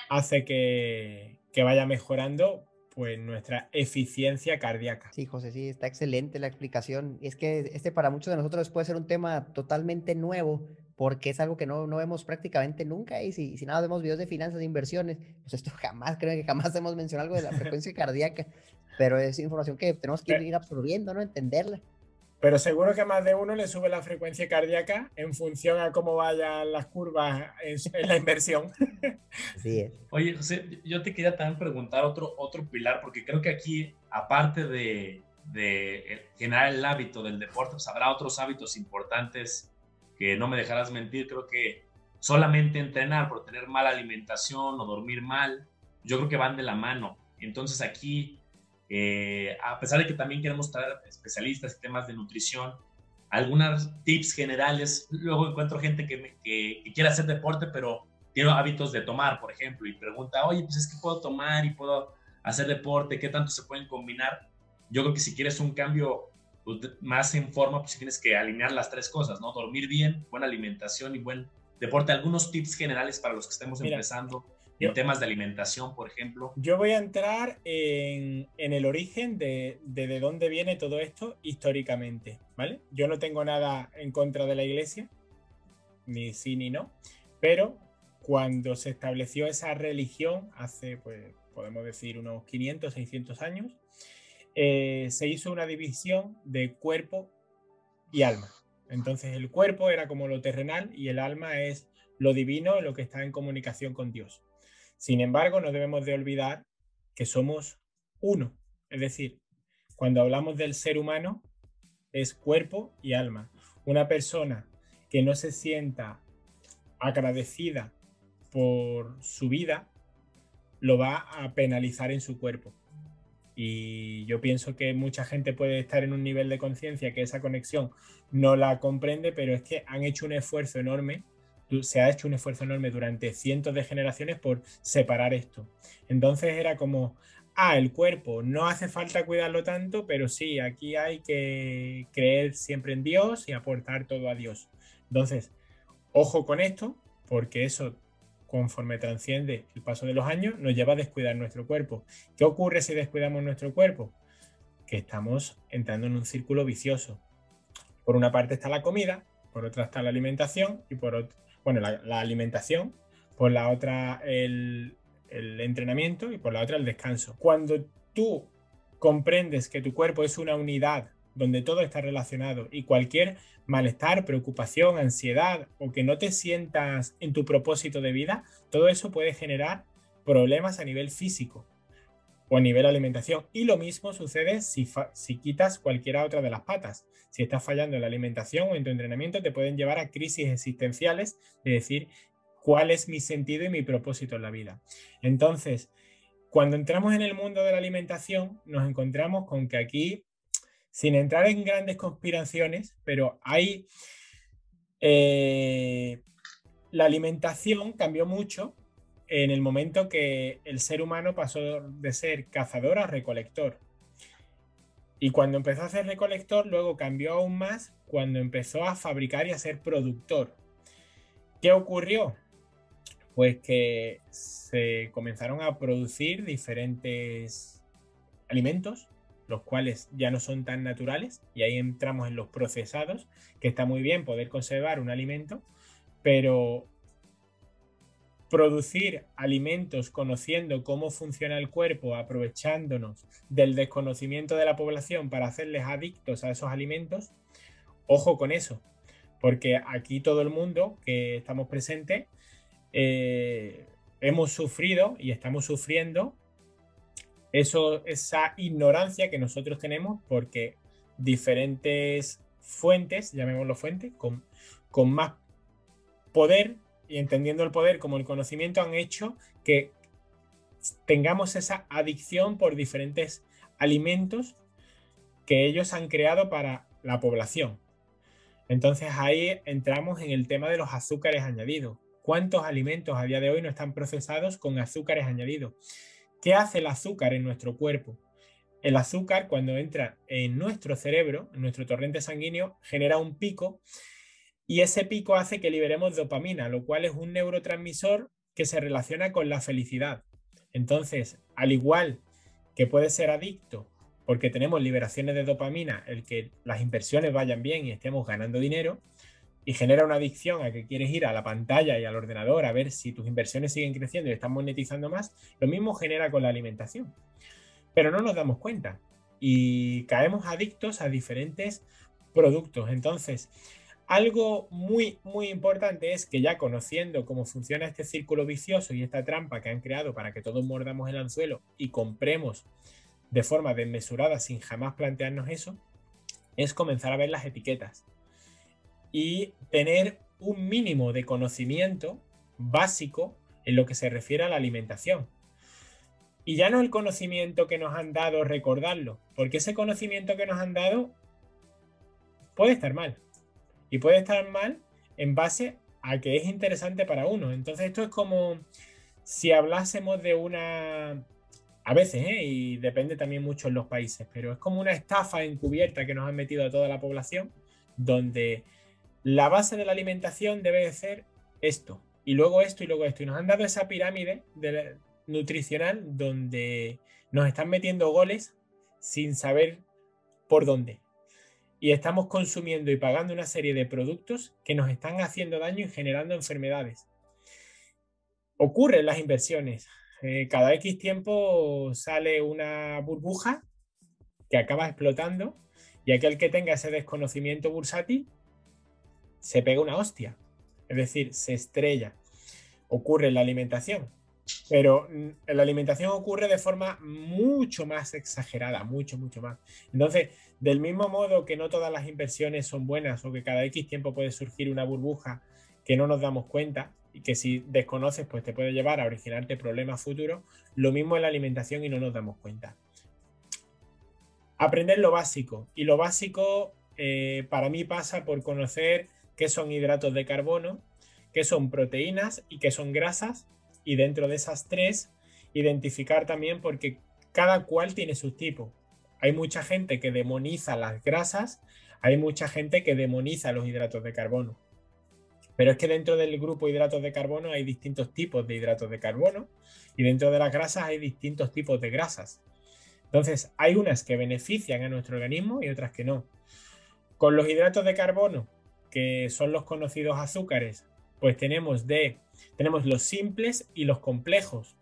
Speaker 2: hace que, vaya mejorando pues nuestra eficiencia cardíaca.
Speaker 1: Sí, José, sí, está excelente la explicación. Y es que este para muchos de nosotros puede ser un tema totalmente nuevo, porque es algo que no, no vemos prácticamente nunca. Y si, si nada vemos videos de finanzas, de inversiones, pues esto jamás, creo que jamás hemos mencionado algo de la frecuencia cardíaca, pero es información que tenemos que ir absorbiendo, ¿no? Entenderla.
Speaker 2: Pero seguro que a más de uno le sube la frecuencia cardíaca en función a cómo vayan las curvas en, la inversión.
Speaker 1: Sí es.
Speaker 3: Oye, José, yo te quería también preguntar otro, otro pilar, porque creo que aquí, aparte de, de generar el hábito del deporte, pues habrá otros hábitos importantes que no me dejarás mentir. Creo que solamente entrenar por tener mala alimentación o dormir mal, yo creo que van de la mano. Entonces aquí eh, a pesar de que también queremos traer especialistas en temas de nutrición, algunos tips generales. Luego encuentro gente que, que, quiere hacer deporte, pero tiene hábitos de tomar, por ejemplo, y pregunta, oye, pues es que puedo tomar y puedo hacer deporte, ¿qué tanto se pueden combinar? Yo creo que si quieres un cambio pues, más en forma, pues tienes que alinear las tres cosas, ¿no? Dormir bien, buena alimentación y buen deporte. Algunos tips generales para los que estemos empezando en temas de alimentación, por ejemplo.
Speaker 2: Yo voy a entrar en, el origen de, de, dónde viene todo esto históricamente, ¿vale? Yo no tengo nada en contra de la iglesia, ni sí ni no, pero cuando se estableció esa religión hace, pues, podemos decir, unos 500, 600 años, eh, se hizo una división de cuerpo y alma. Entonces el cuerpo era como lo terrenal y el alma es lo divino, lo que está en comunicación con Dios. Sin embargo, no debemos de olvidar que somos uno. Es decir, cuando hablamos del ser humano, es cuerpo y alma. Una persona que no se sienta agradecida por su vida, lo va a penalizar en su cuerpo. Y yo pienso que mucha gente puede estar en un nivel de conciencia que esa conexión no la comprende, pero es que han hecho un esfuerzo enorme se ha hecho un esfuerzo enorme durante cientos de generaciones por separar esto. Entonces era como, ah, el cuerpo, no hace falta cuidarlo tanto, pero sí, aquí hay que creer siempre en Dios y aportar todo a Dios. Entonces, ojo con esto, porque eso, conforme transciende el paso de los años, nos lleva a descuidar nuestro cuerpo. ¿Qué ocurre si descuidamos nuestro cuerpo? Que estamos entrando en un círculo vicioso. Por una parte está la comida, por otra está la alimentación y por otra bueno, la, alimentación, por la otra el, el entrenamiento y por la otra el descanso. Cuando tú comprendes que tu cuerpo es una unidad donde todo está relacionado y cualquier malestar, preocupación, ansiedad o que no te sientas en tu propósito de vida, todo eso puede generar problemas a nivel físico o a nivel alimentación. Y lo mismo sucede si, si quitas cualquiera otra de las patas. Si estás fallando en la alimentación o en tu entrenamiento, te pueden llevar a crisis existenciales de decir cuál es mi sentido y mi propósito en la vida. Entonces, cuando entramos en el mundo de la alimentación, nos encontramos con que aquí, sin entrar en grandes conspiraciones, pero hay... Eh, la alimentación cambió mucho en el momento que el ser humano pasó de ser cazador a recolector. Y cuando empezó a ser recolector, luego cambió aún más cuando empezó a fabricar y a ser productor. ¿Qué ocurrió? Pues que se comenzaron a producir diferentes alimentos, los cuales ya no son tan naturales, y ahí entramos en los procesados, que está muy bien poder conservar un alimento, pero producir alimentos conociendo cómo funciona el cuerpo, aprovechándonos del desconocimiento de la población para hacerles adictos a esos alimentos, ojo con eso, porque aquí todo el mundo que estamos presentes eh, hemos sufrido y estamos sufriendo eso, esa ignorancia que nosotros tenemos porque diferentes fuentes, llamémoslo fuentes, con, con más poder y entendiendo el poder como el conocimiento han hecho que tengamos esa adicción por diferentes alimentos que ellos han creado para la población. Entonces ahí entramos en el tema de los azúcares añadidos. ¿Cuántos alimentos a día de hoy no están procesados con azúcares añadidos? ¿Qué hace el azúcar en nuestro cuerpo? El azúcar cuando entra en nuestro cerebro, en nuestro torrente sanguíneo, genera un pico y ese pico hace que liberemos dopamina, lo cual es un neurotransmisor que se relaciona con la felicidad. Entonces, al igual que puede ser adicto porque tenemos liberaciones de dopamina, el que las inversiones vayan bien y estemos ganando dinero, y genera una adicción a que quieres ir a la pantalla y al ordenador a ver si tus inversiones siguen creciendo y están monetizando más, lo mismo genera con la alimentación. Pero no nos damos cuenta y caemos adictos a diferentes productos. Entonces, algo muy, muy importante es que ya conociendo cómo funciona este círculo vicioso y esta trampa que han creado para que todos mordamos el anzuelo y compremos de forma desmesurada sin jamás plantearnos eso, es comenzar a ver las etiquetas y tener un mínimo de conocimiento básico en lo que se refiere a la alimentación. Y ya no el conocimiento que nos han dado, recordarlo, porque ese conocimiento que nos han dado puede estar mal y puede estar mal en base a que es interesante para uno. Entonces esto es como si hablásemos de una... A veces, ¿eh? y depende también mucho en los países, pero es como una estafa encubierta que nos han metido a toda la población, donde la base de la alimentación debe de ser esto, y luego esto, y luego esto. Y nos han dado esa pirámide nutricional donde nos están metiendo goles sin saber por dónde y estamos consumiendo y pagando una serie de productos que nos están haciendo daño y generando enfermedades. Ocurren las inversiones. Eh, cada X tiempo sale una burbuja que acaba explotando y aquel que tenga ese desconocimiento bursátil se pega una hostia. Es decir, se estrella. Ocurre en la alimentación. Pero en la alimentación ocurre de forma mucho más exagerada, mucho, mucho más. Entonces, del mismo modo que no todas las inversiones son buenas o que cada X tiempo puede surgir una burbuja que no nos damos cuenta y que si desconoces pues te puede llevar a originarte problemas futuros, lo mismo en la alimentación y no nos damos cuenta. Aprender lo básico y lo básico eh, para mí pasa por conocer qué son hidratos de carbono, qué son proteínas y qué son grasas y dentro de esas tres identificar también porque cada cual tiene sus tipos. Hay mucha gente que demoniza las grasas, hay mucha gente que demoniza los hidratos de carbono. Pero es que dentro del grupo hidratos de carbono hay distintos tipos de hidratos de carbono y dentro de las grasas hay distintos tipos de grasas. Entonces, hay unas que benefician a nuestro organismo y otras que no. Con los hidratos de carbono, que son los conocidos azúcares, pues tenemos de tenemos los simples y los complejos.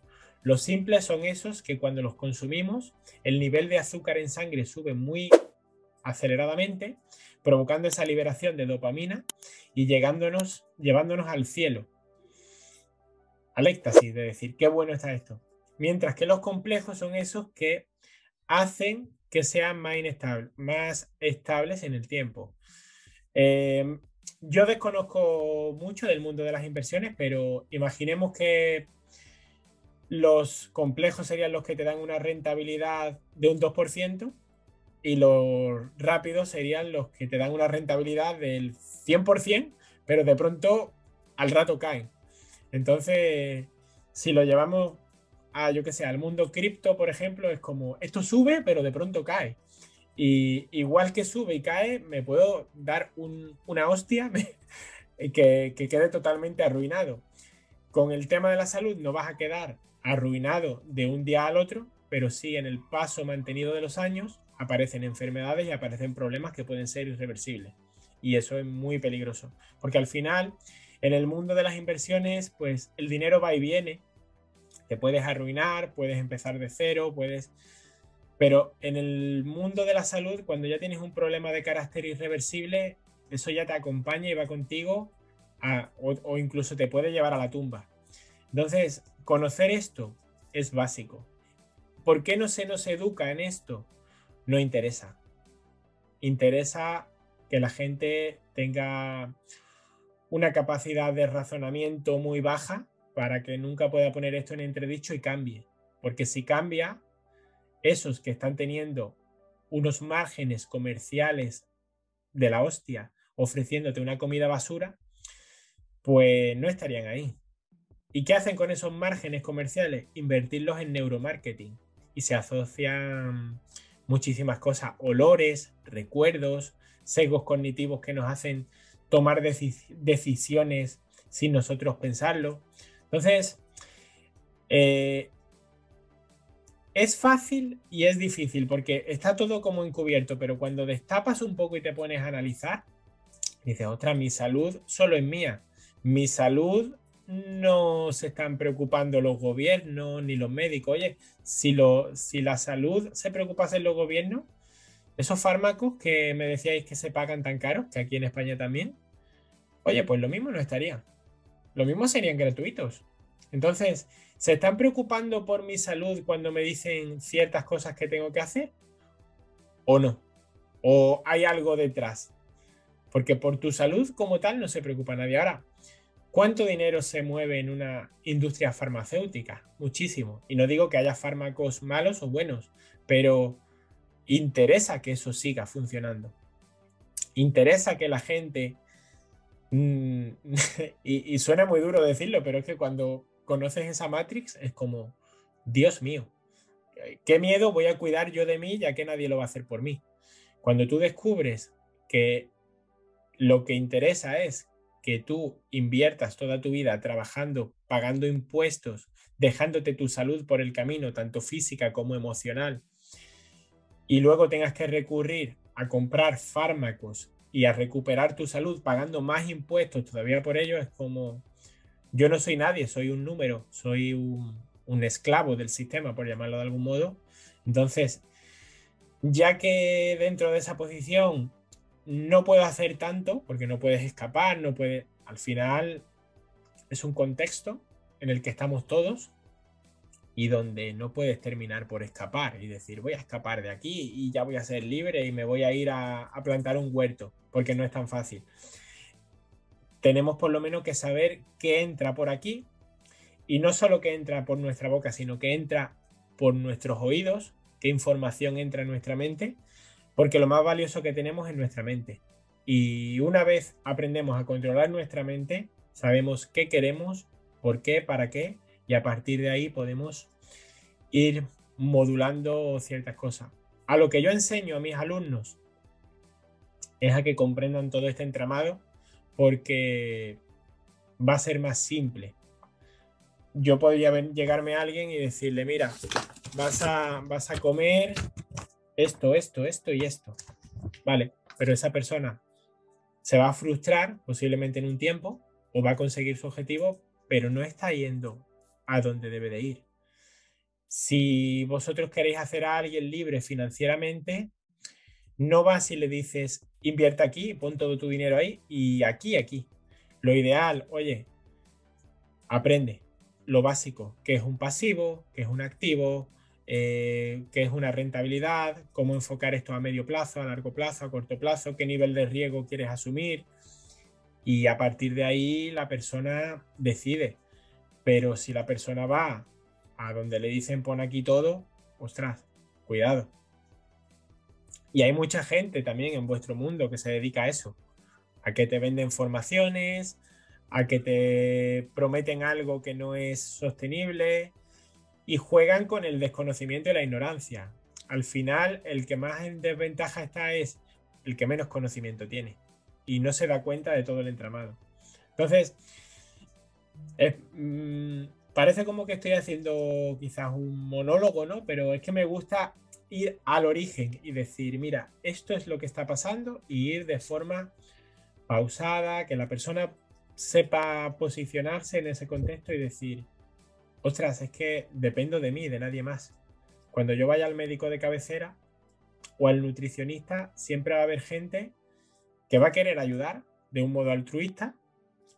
Speaker 2: Los simples son esos que cuando los consumimos, el nivel de azúcar en sangre sube muy aceleradamente, provocando esa liberación de dopamina y llegándonos, llevándonos al cielo, al éxtasis, de decir, qué bueno está esto. Mientras que los complejos son esos que hacen que sean más, más estables en el tiempo. Eh, yo desconozco mucho del mundo de las inversiones, pero imaginemos que los complejos serían los que te dan una rentabilidad de un 2% y los rápidos serían los que te dan una rentabilidad del 100%, pero de pronto al rato caen. Entonces, si lo llevamos a, yo que sé, al mundo cripto, por ejemplo, es como, esto sube, pero de pronto cae. Y igual que sube y cae, me puedo dar una hostia que, que quede totalmente arruinado. Con el tema de la salud no vas a quedar arruinado de un día al otro, pero sí en el paso mantenido de los años aparecen enfermedades y aparecen problemas que pueden ser irreversibles. Y eso es muy peligroso, porque al final, en el mundo de las inversiones, pues el dinero va y viene. Te puedes arruinar, puedes empezar de cero, puedes... Pero en el mundo de la salud, cuando ya tienes un problema de carácter irreversible, eso ya te acompaña y va contigo o, o incluso te puede llevar a la tumba. Entonces, Conocer esto es básico. ¿Por qué no se nos educa en esto? No interesa. Interesa que la gente tenga una capacidad de razonamiento muy baja para que nunca pueda poner esto en entredicho y cambie. Porque si cambia, esos que están teniendo unos márgenes comerciales de la hostia ofreciéndote una comida basura, pues no estarían ahí. ¿Y qué hacen con esos márgenes comerciales? Invertirlos en neuromarketing. Y se asocian muchísimas cosas, olores, recuerdos, sesgos cognitivos que nos hacen tomar decisiones sin nosotros pensarlo. Entonces, eh, es fácil y es difícil porque está todo como encubierto, pero cuando destapas un poco y te pones a analizar, dices, otra, mi salud solo es mía. Mi salud no se están preocupando los gobiernos ni los médicos. Oye, si, si la salud se preocupase en los gobiernos, esos fármacos que me decíais que se pagan tan caros, que aquí en España también, oye, pues lo mismo no estaría. Lo mismo serían gratuitos. Entonces, ¿se están preocupando por mi salud cuando me dicen ciertas cosas que tengo que hacer? ¿O no? ¿O hay algo detrás? Porque por tu salud como tal no se preocupa nadie. Ahora, ¿cuánto dinero se mueve en una industria farmacéutica? Muchísimo. Y no digo que haya fármacos malos o buenos, pero interesa que eso siga funcionando. Interesa que la gente... Mm, y, suena muy duro decirlo, pero es que cuando conoces esa Matrix es como, Dios mío, qué miedo voy a cuidar yo de mí ya que nadie lo va a hacer por mí. Cuando tú descubres que lo que interesa es que tú inviertas toda tu vida trabajando, pagando impuestos, dejándote tu salud por el camino, tanto física como emocional, y luego tengas que recurrir a comprar fármacos y a recuperar tu salud pagando más impuestos todavía por ello, es como, yo no soy nadie, soy un número, soy un, esclavo del sistema, por llamarlo de algún modo. Entonces, ya que dentro de esa posición no puedo hacer tanto, porque no puedes escapar, no puedes, al final es un contexto en el que estamos todos y donde no puedes terminar por escapar y decir voy a escapar de aquí y ya voy a ser libre y me voy a ir a, plantar un huerto, porque no es tan fácil. Tenemos por lo menos que saber qué entra por aquí y no solo que entra por nuestra boca, sino que entra por nuestros oídos, qué información entra en nuestra mente, porque lo más valioso que tenemos es nuestra mente. Y una vez aprendemos a controlar nuestra mente, sabemos qué queremos, por qué, para qué, y a partir de ahí podemos ir modulando ciertas cosas. A lo que yo enseño a mis alumnos es a que comprendan todo este entramado porque va a ser más simple. Yo podría llegarme a alguien y decirle, mira, vas a, vas a comer esto, esto, esto y esto. Vale, pero esa persona se va a frustrar posiblemente en un tiempo o va a conseguir su objetivo, pero no está yendo a donde debe de ir. Si vosotros queréis hacer a alguien libre financieramente, no va si le dices, invierte aquí, pon todo tu dinero ahí y aquí, aquí. Lo ideal, oye, aprende lo básico, qué es un pasivo, qué es un activo, eh, qué es una rentabilidad, cómo enfocar esto a medio plazo, a largo plazo, a corto plazo, qué nivel de riesgo quieres asumir. Y a partir de ahí la persona decide. Pero si la persona va a donde le dicen pon aquí todo, ostras, cuidado. Y hay mucha gente también en vuestro mundo que se dedica a eso, a que te venden formaciones, a que te prometen algo que no es sostenible y juegan con el desconocimiento y la ignorancia. Al final, el que más en desventaja está es el que menos conocimiento tiene y no se da cuenta de todo el entramado. Entonces, Mm, parece como que estoy haciendo quizás un monólogo, ¿no? Pero es que me gusta ir al origen y decir, mira, esto es lo que está pasando y ir de forma pausada, que la persona sepa posicionarse en ese contexto y decir, ostras, es que dependo de mí, de nadie más. Cuando yo vaya al médico de cabecera o al nutricionista, siempre va a haber gente que va a querer ayudar de un modo altruista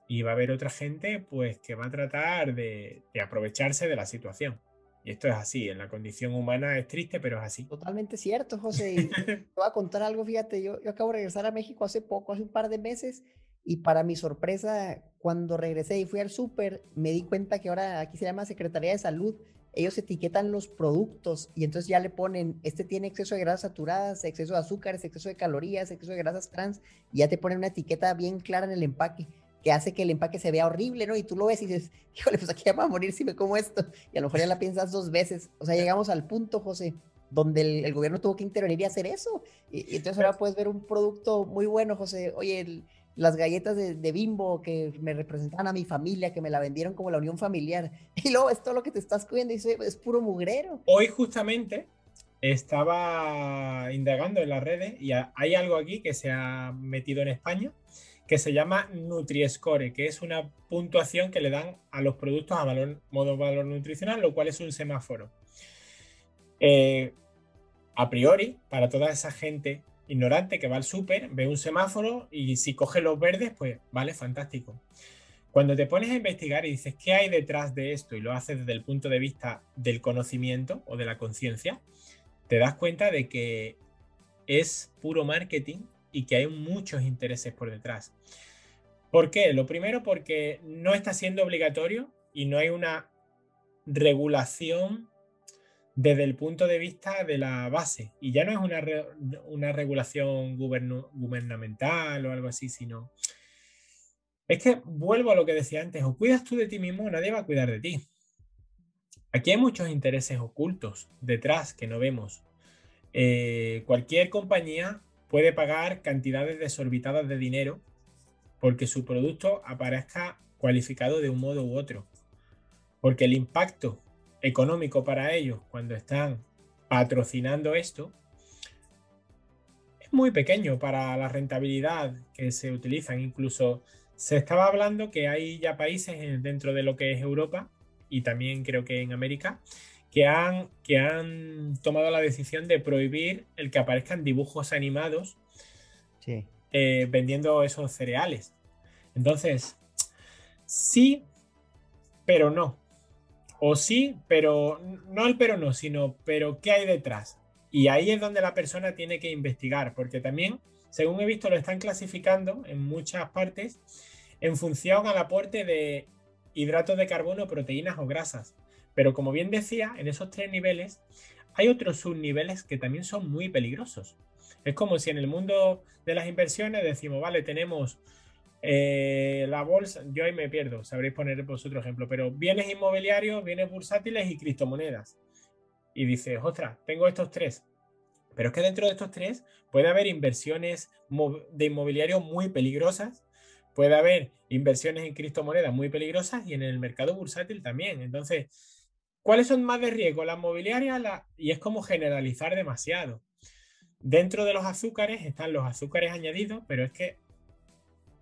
Speaker 2: y va a haber otra gente pues que va a tratar de, aprovecharse de la situación. Y esto es así, en la condición humana es triste, pero es así.
Speaker 1: Totalmente cierto, José. te voy a contar algo, fíjate, yo, yo acabo de regresar a México hace poco, hace un par de meses, y para mi sorpresa, cuando regresé y fui al súper, me di cuenta que ahora aquí se llama Secretaría de Salud, ellos etiquetan los productos y entonces ya le ponen, este tiene exceso de grasas saturadas, exceso de azúcares, exceso de calorías, exceso de grasas trans, y ya te ponen una etiqueta bien clara en el empaque que hace que el empaque se vea horrible, ¿no? Y tú lo ves y dices, híjole, pues aquí va a morir si me como esto. Y a lo mejor ya la piensas dos veces. O sea, llegamos al punto, José, donde el, gobierno tuvo que intervenir y hacer eso. Y, entonces ahora puedes ver un producto muy bueno, José. Oye, las galletas de, bimbo que me representaban a mi familia, que me la vendieron como la unión familiar. Y luego es todo lo que te estás comiendo y es puro mugrero.
Speaker 2: Hoy justamente estaba indagando en las redes y hay algo aquí que se ha metido en España que se llama Nutri-Score, que es una puntuación que le dan a los productos a valor, modo valor nutricional, lo cual es un semáforo. Eh, a priori, para toda esa gente ignorante que va al súper, ve un semáforo y si coge los verdes, pues vale, fantástico. Cuando te pones a investigar y dices qué hay detrás de esto y lo haces desde el punto de vista del conocimiento o de la conciencia, te das cuenta de que es puro marketing y que hay muchos intereses por detrás. ¿Por qué? Lo primero porque no está siendo obligatorio y no hay una regulación desde el punto de vista de la base. Y ya no es una, una regulación gubernamental o algo así, sino... Es que vuelvo a lo que decía antes, o cuidas tú de ti mismo nadie va a cuidar de ti. Aquí hay muchos intereses ocultos detrás que no vemos. Eh, cualquier compañía puede pagar cantidades desorbitadas de dinero porque su producto aparezca cualificado de un modo u otro. Porque el impacto económico para ellos cuando están patrocinando esto es muy pequeño para la rentabilidad que se utilizan. Incluso se estaba hablando que hay ya países dentro de lo que es Europa y también creo que en América que han, que han tomado la decisión de prohibir el que aparezcan dibujos animados eh, vendiendo esos cereales. Entonces, sí, pero no. O sí, pero no el pero no, sino pero ¿qué hay detrás? Y ahí es donde la persona tiene que investigar, porque también, según he visto, lo están clasificando en muchas partes en función al aporte de hidratos de carbono, proteínas o grasas. Pero como bien decía, en esos tres niveles hay otros subniveles que también son muy peligrosos. Es como si en el mundo de las inversiones decimos, vale, tenemos eh, la bolsa, yo ahí me pierdo, sabréis poner vosotros ejemplo, pero bienes inmobiliarios, bienes bursátiles y criptomonedas. Y dices, ostras, tengo estos tres. Pero es que dentro de estos tres puede haber inversiones de inmobiliario muy peligrosas, puede haber inversiones en criptomonedas muy peligrosas y en el mercado bursátil también. Entonces, ¿Cuáles son más de riesgo? Las mobiliarias y es como generalizar demasiado. Dentro de los azúcares están los azúcares añadidos, pero es que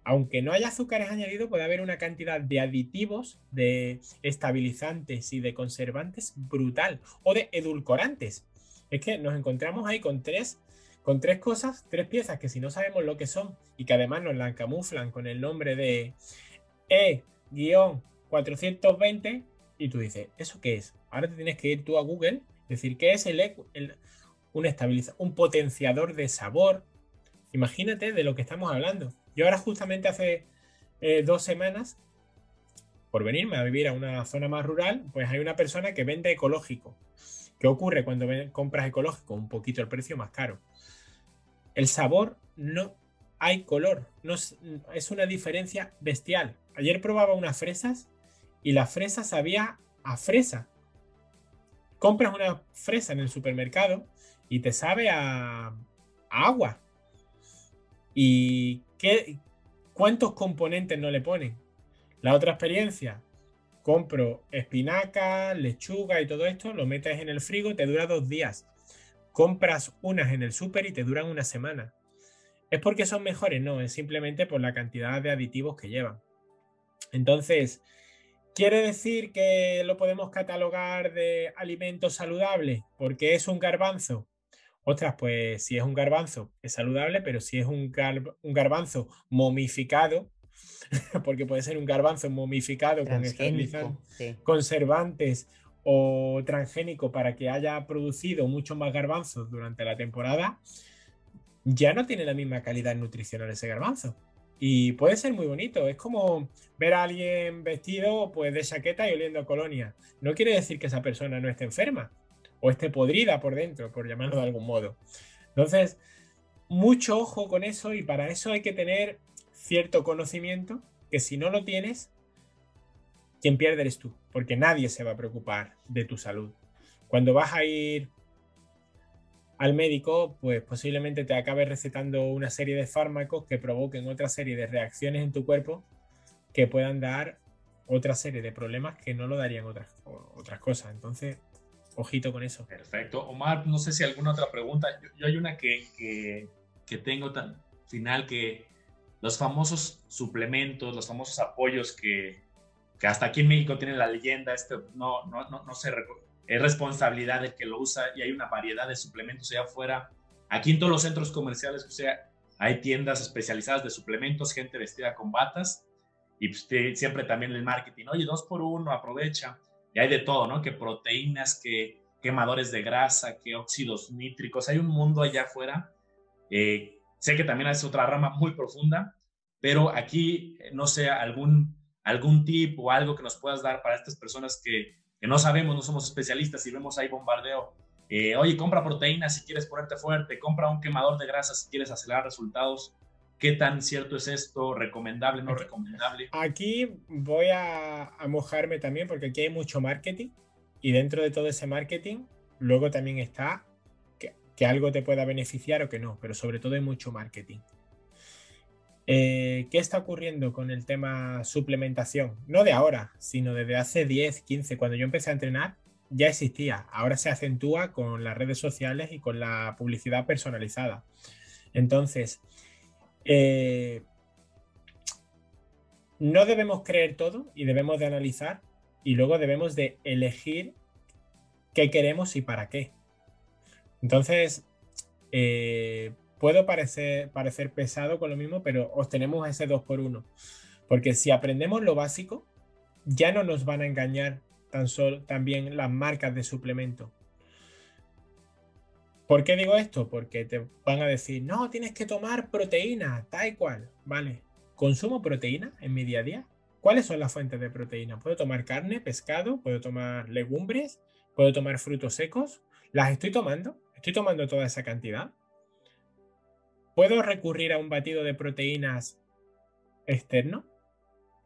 Speaker 2: aunque no haya azúcares añadidos, puede haber una cantidad de aditivos, de estabilizantes y de conservantes brutal o de edulcorantes. Es que nos encontramos ahí con tres, con tres cosas, tres piezas que si no sabemos lo que son y que además nos la camuflan con el nombre de E-420, y tú dices, ¿eso qué es? Ahora te tienes que ir tú a Google, decir, ¿qué es el, un un potenciador de sabor? Imagínate de lo que estamos hablando. Yo ahora justamente hace eh, dos semanas, por venirme a vivir a una zona más rural, pues hay una persona que vende ecológico. ¿Qué ocurre cuando compras ecológico? Un poquito el precio más caro. El sabor no hay color, no es una diferencia bestial. Ayer probaba unas fresas y la fresa sabía a fresa. Compras una fresa en el supermercado y te sabe a, agua. ¿Y qué, cuántos componentes no le ponen? La otra experiencia, compro espinaca, lechuga y todo esto, lo metes en el frigo, te dura dos días. Compras unas en el súper y te duran una semana. ¿Es porque son mejores? No, es simplemente por la cantidad de aditivos que llevan. Entonces, ¿Quiere decir que lo podemos catalogar de alimento saludable porque es un garbanzo? Ostras, pues si es un garbanzo es saludable, pero si es un, garbanzo momificado, porque puede ser un garbanzo momificado con conservantes o transgénico para que haya producido mucho más garbanzos durante la temporada, ya no tiene la misma calidad nutricional ese garbanzo. Y puede ser muy bonito. Es como ver a alguien vestido pues, de chaqueta y oliendo a colonia. No quiere decir que esa persona no esté enferma o esté podrida por dentro, por llamarlo de algún modo. Entonces, mucho ojo con eso y para eso hay que tener cierto conocimiento que si no lo tienes, quien pierde eres tú, porque nadie se va a preocupar de tu salud. Cuando vas a ir al médico, pues posiblemente te acabe recetando una serie de fármacos que provoquen otra serie de reacciones en tu cuerpo que puedan dar otra serie de problemas que no lo darían otras, otras cosas. Entonces, ojito con eso.
Speaker 3: Perfecto. Omar, no sé si alguna otra pregunta. Yo, hay una que, que, tengo tan final que los famosos suplementos, los famosos apoyos que, que hasta aquí en México tienen la leyenda, este, no, no, no, no se es responsabilidad del que lo usa y hay una variedad de suplementos allá afuera. Aquí en todos los centros comerciales, o sea, hay tiendas especializadas de suplementos, gente vestida con batas y pues, siempre también el marketing, oye, dos por uno, aprovecha. Y hay de todo, ¿no? Que proteínas, que quemadores de grasa, que óxidos nítricos. Hay un mundo allá afuera. Eh, sé que también es otra rama muy profunda, pero aquí, no sé, algún, algún tip o algo que nos puedas dar para estas personas que que no sabemos, no somos especialistas y vemos ahí bombardeo. Eh, oye, compra proteínas si quieres ponerte fuerte, compra un quemador de grasa si quieres acelerar resultados. ¿Qué tan cierto es esto? ¿Recomendable, no recomendable?
Speaker 2: Aquí voy a, mojarme también porque aquí hay mucho marketing y dentro de todo ese marketing luego también está que, que algo te pueda beneficiar o que no, pero sobre todo hay mucho marketing. Eh, ¿Qué está ocurriendo con el tema suplementación? No de ahora, sino desde hace 10, 15, cuando yo empecé a entrenar, ya existía. Ahora se acentúa con las redes sociales y con la publicidad personalizada. Entonces, eh, no debemos creer todo y debemos de analizar y luego debemos de elegir qué queremos y para qué. Entonces, eh, puedo parecer, parecer pesado con lo mismo, pero obtenemos ese 2 por 1 Porque si aprendemos lo básico, ya no nos van a engañar tan solo también las marcas de suplemento. ¿Por qué digo esto? Porque te van a decir, no, tienes que tomar proteína, tal cual. Vale, ¿consumo proteína en mi día a día? ¿Cuáles son las fuentes de proteína? ¿Puedo tomar carne, pescado? ¿Puedo tomar legumbres? ¿Puedo tomar frutos secos? ¿Las estoy tomando? ¿Estoy tomando toda esa cantidad? ¿Puedo recurrir a un batido de proteínas externo?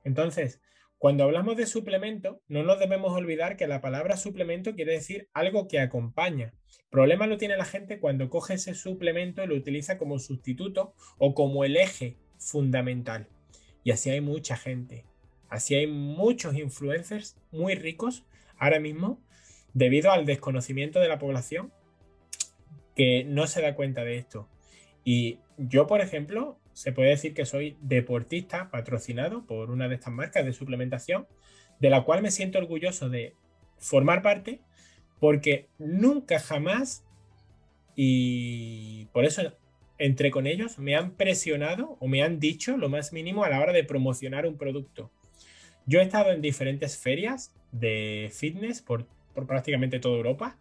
Speaker 2: Entonces, cuando hablamos de suplemento, no nos debemos olvidar que la palabra suplemento quiere decir algo que acompaña. problema lo tiene la gente cuando coge ese suplemento y lo utiliza como sustituto o como el eje fundamental. Y así hay mucha gente. Así hay muchos influencers muy ricos ahora mismo debido al desconocimiento de la población que no se da cuenta de esto. Y yo, por ejemplo, se puede decir que soy deportista patrocinado por una de estas marcas de suplementación, de la cual me siento orgulloso de formar parte, porque nunca jamás, y por eso entre con ellos, me han presionado o me han dicho lo más mínimo a la hora de promocionar un producto. Yo he estado en diferentes ferias de fitness por, por prácticamente toda Europa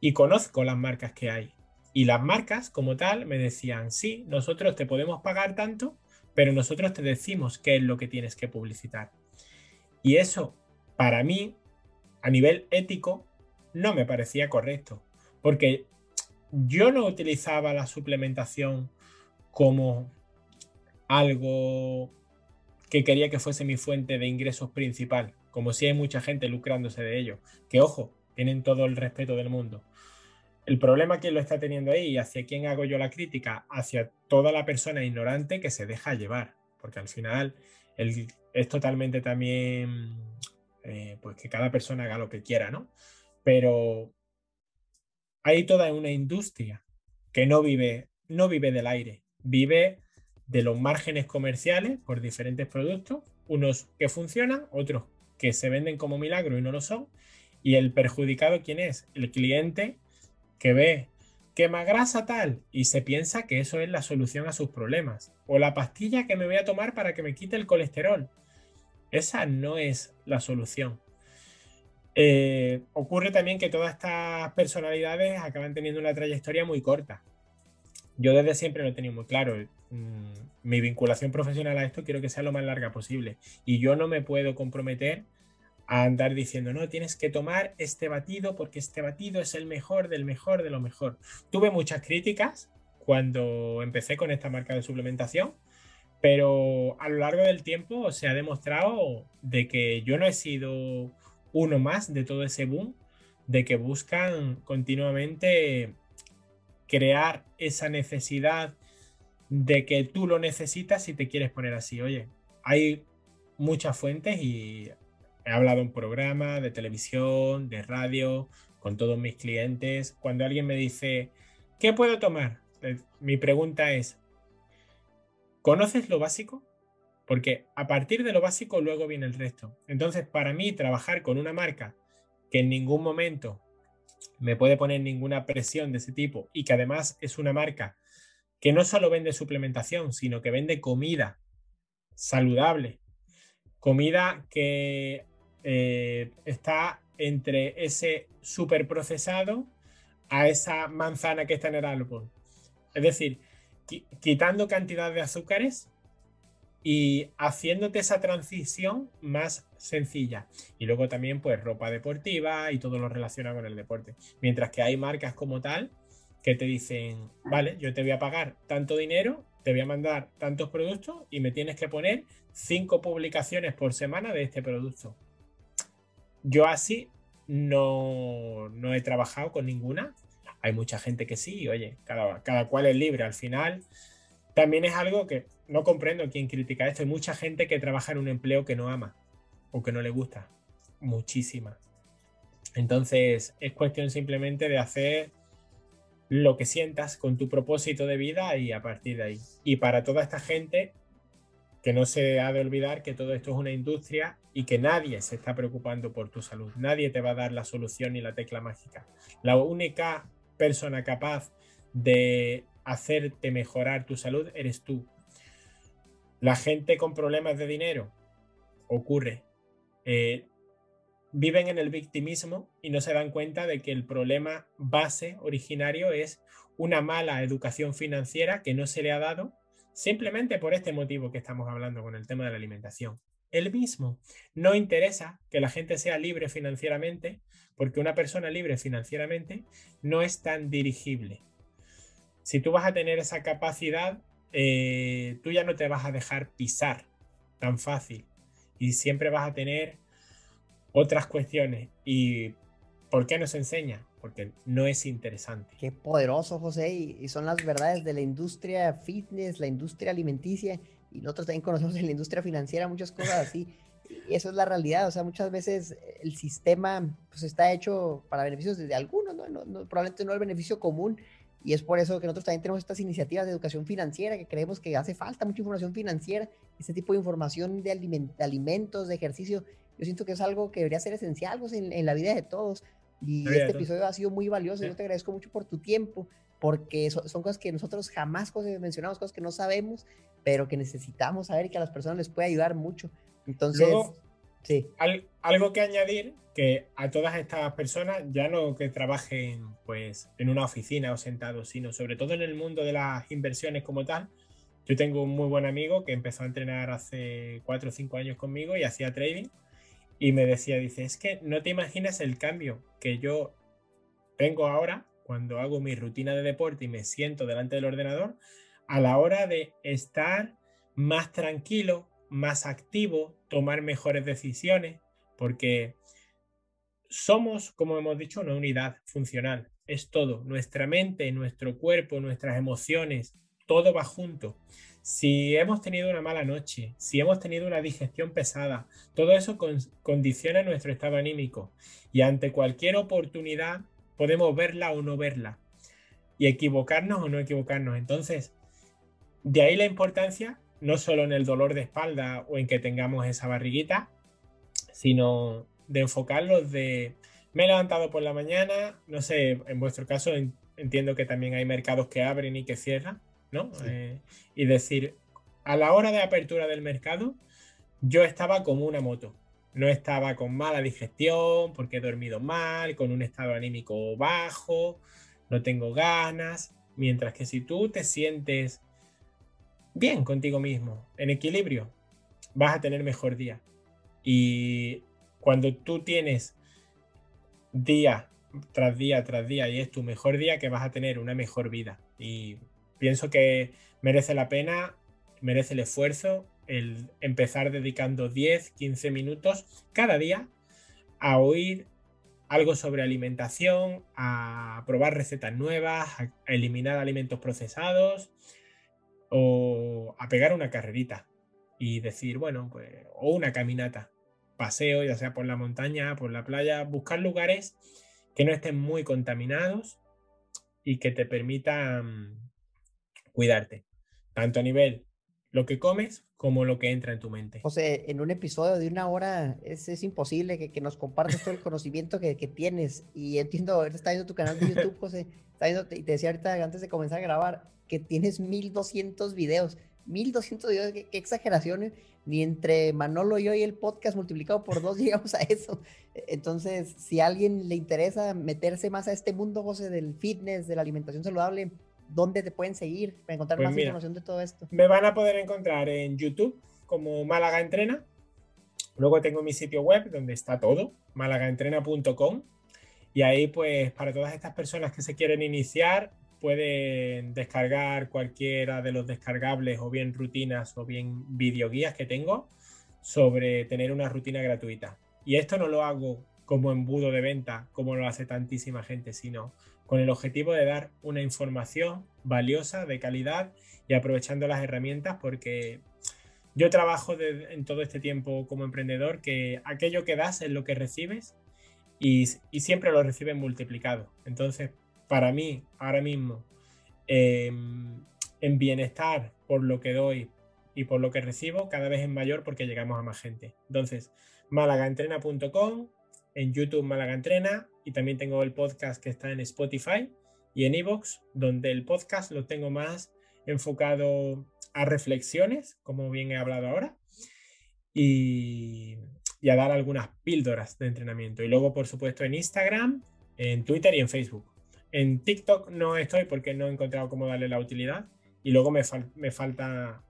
Speaker 2: y conozco las marcas que hay. Y las marcas como tal me decían, sí, nosotros te podemos pagar tanto, pero nosotros te decimos qué es lo que tienes que publicitar. Y eso, para mí, a nivel ético, no me parecía correcto, porque yo no utilizaba la suplementación como algo que quería que fuese mi fuente de ingresos principal, como si hay mucha gente lucrándose de ello. Que ojo, tienen todo el respeto del mundo. El problema quién lo está teniendo ahí y hacia quién hago yo la crítica, hacia toda la persona ignorante que se deja llevar, porque al final es totalmente también, eh, pues que cada persona haga lo que quiera, ¿no? Pero hay toda una industria que no vive, no vive del aire, vive de los márgenes comerciales por diferentes productos, unos que funcionan, otros que se venden como milagro y no lo son, y el perjudicado quién es? El cliente que ve quema grasa tal y se piensa que eso es la solución a sus problemas. O la pastilla que me voy a tomar para que me quite el colesterol. Esa no es la solución. Eh, ocurre también que todas estas personalidades acaban teniendo una trayectoria muy corta. Yo desde siempre lo he tenido muy claro. Mm, mi vinculación profesional a esto quiero que sea lo más larga posible. Y yo no me puedo comprometer a andar diciendo, no, tienes que tomar este batido porque este batido es el mejor del mejor de lo mejor. Tuve muchas críticas cuando empecé con esta marca de suplementación, pero a lo largo del tiempo se ha demostrado de que yo no he sido uno más de todo ese boom, de que buscan continuamente crear esa necesidad de que tú lo necesitas si te quieres poner así. Oye, hay muchas fuentes y he hablado en programa de televisión, de radio, con todos mis clientes. Cuando alguien me dice, ¿qué puedo tomar? Mi pregunta es, ¿conoces lo básico? Porque a partir de lo básico luego viene el resto. Entonces, para mí, trabajar con una marca que en ningún momento me puede poner ninguna presión de ese tipo y que además es una marca que no solo vende suplementación, sino que vende comida saludable, comida que eh, está entre ese superprocesado a esa manzana que está en el árbol. Es decir, quitando cantidad de azúcares y haciéndote esa transición más sencilla. Y luego también pues ropa deportiva y todo lo relacionado con el deporte. Mientras que hay marcas como tal que te dicen, vale, yo te voy a pagar tanto dinero, te voy a mandar tantos productos y me tienes que poner cinco publicaciones por semana de este producto. Yo así no, no he trabajado con ninguna. Hay mucha gente que sí, oye, cada, cada cual es libre. Al final, también es algo que no comprendo quién critica esto. Hay mucha gente que trabaja en un empleo que no ama o que no le gusta. Muchísima. Entonces, es cuestión simplemente de hacer lo que sientas con tu propósito de vida y a partir de ahí. Y para toda esta gente, que no se ha de olvidar que todo esto es una industria y que nadie se está preocupando por tu salud. Nadie te va a dar la solución ni la tecla mágica. La única persona capaz de hacerte mejorar tu salud eres tú. La gente con problemas de dinero ocurre. Eh, viven en el victimismo y no se dan cuenta de que el problema base originario es una mala educación financiera que no se le ha dado simplemente por este motivo que estamos hablando con el tema de la alimentación. El mismo. No interesa que la gente sea libre financieramente, porque una persona libre financieramente no es tan dirigible. Si tú vas a tener esa capacidad, eh, tú ya no te vas a dejar pisar tan fácil y siempre vas a tener otras cuestiones. ¿Y por qué nos enseña? porque no es interesante.
Speaker 1: Qué poderoso, José, y, son las verdades de la industria fitness, la industria alimenticia, y nosotros también conocemos en la industria financiera muchas cosas así. Y eso es la realidad, o sea, muchas veces el sistema pues está hecho para beneficios de algunos, ¿no? No, probablemente no el beneficio común, y es por eso que nosotros también tenemos estas iniciativas de educación financiera, que creemos que hace falta mucha información financiera, este tipo de información de, alimentos, de ejercicio, yo siento que es algo que debería ser esencial pues, en, en la vida de todos, y este episodio ha sido muy valioso. Yo te agradezco mucho por tu tiempo, porque son, cosas que nosotros jamás mencionamos, cosas que no sabemos, pero que necesitamos saber y que a las personas les puede ayudar mucho. Entonces,
Speaker 2: sí. algo que añadir, que a todas estas personas, ya no que trabajen pues en una oficina o sentados, sino sobre todo en el mundo de las inversiones como tal. Yo tengo un muy buen amigo que empezó a entrenar hace 4 o 5 años conmigo y hacía trading y me decía, dice, es que no te imaginas el cambio que yo tengo ahora cuando hago mi rutina de deporte y me siento delante del ordenador a la hora de estar más tranquilo, más activo, tomar mejores decisiones, porque somos, como hemos dicho, una unidad funcional. Es todo, nuestra mente, nuestro cuerpo, nuestras emociones, todo va junto. Si hemos tenido una mala noche, si hemos tenido una digestión pesada, todo eso condiciona nuestro estado anímico. Y ante cualquier oportunidad podemos verla o no verla y equivocarnos o no equivocarnos. Entonces, de ahí la importancia, no solo en el dolor de espalda o en que tengamos esa barriguita, sino de enfocarlos de me he levantado por la mañana, no sé, en vuestro caso entiendo que también hay mercados que abren y que cierran ¿no? Eh, y decir, a la hora de apertura del mercado, yo estaba como una moto. No estaba con mala digestión, porque he dormido mal, con un estado anímico bajo, no tengo ganas. Mientras que si tú te sientes bien contigo mismo, en equilibrio, vas a tener mejor día. Y cuando tú tienes día tras día tras día y es tu mejor día, que vas a tener una mejor vida. Y pienso que merece la pena, merece el esfuerzo el empezar dedicando 10, 15 minutos cada día a oír algo sobre alimentación, a probar recetas nuevas, a eliminar alimentos procesados o a pegar una carrerita y decir, bueno, pues, o una caminata, paseo, ya sea por la montaña, por la playa, buscar lugares que no estén muy contaminados y que te permitan cuidarte, tanto a nivel lo que comes como lo que entra en tu mente.
Speaker 1: José, en un episodio de una hora es, es imposible que, que, nos compartas todo el conocimiento que, que, tienes. Y entiendo, está viendo tu canal de YouTube, José, está viendo, y te decía ahorita antes de comenzar a grabar que tienes 1200 videos. 1200 videos, qué, qué exageraciones. Ni entre Manolo y yo y el podcast multiplicado por dos llegamos a eso. Entonces, si a alguien le interesa meterse más a este mundo, José, del fitness, de la alimentación saludable, ¿dónde te pueden seguir para encontrar
Speaker 2: Pues
Speaker 1: más
Speaker 2: mira,
Speaker 1: información de todo esto?
Speaker 2: Me van a poder encontrar en YouTube como Málaga Entrena. Luego tengo mi sitio web donde está todo, malagaentrena.com. Y ahí, pues, para todas estas personas que se quieren iniciar, pueden descargar cualquiera de los descargables o bien rutinas o bien videoguías que tengo sobre tener una rutina gratuita. Y esto no lo hago como embudo de venta, como lo hace tantísima gente, sino con el objetivo de dar una información valiosa, de calidad y aprovechando las herramientas porque yo trabajo en todo este tiempo como emprendedor que aquello que das es lo que recibes y, siempre lo recibes multiplicado. Entonces, para mí, ahora mismo, eh, en bienestar por lo que doy y por lo que recibo, cada vez es mayor porque llegamos a más gente. Entonces, malagaentrena.com, en YouTube Málaga Entrena y también tengo el podcast que está en Spotify y en Evox, donde el podcast lo tengo más enfocado a reflexiones, como bien he hablado ahora, y, a dar algunas píldoras de entrenamiento. Y luego, por supuesto, en Instagram, en Twitter y en Facebook. En TikTok no estoy porque no he encontrado cómo darle la utilidad. Y luego me, me falta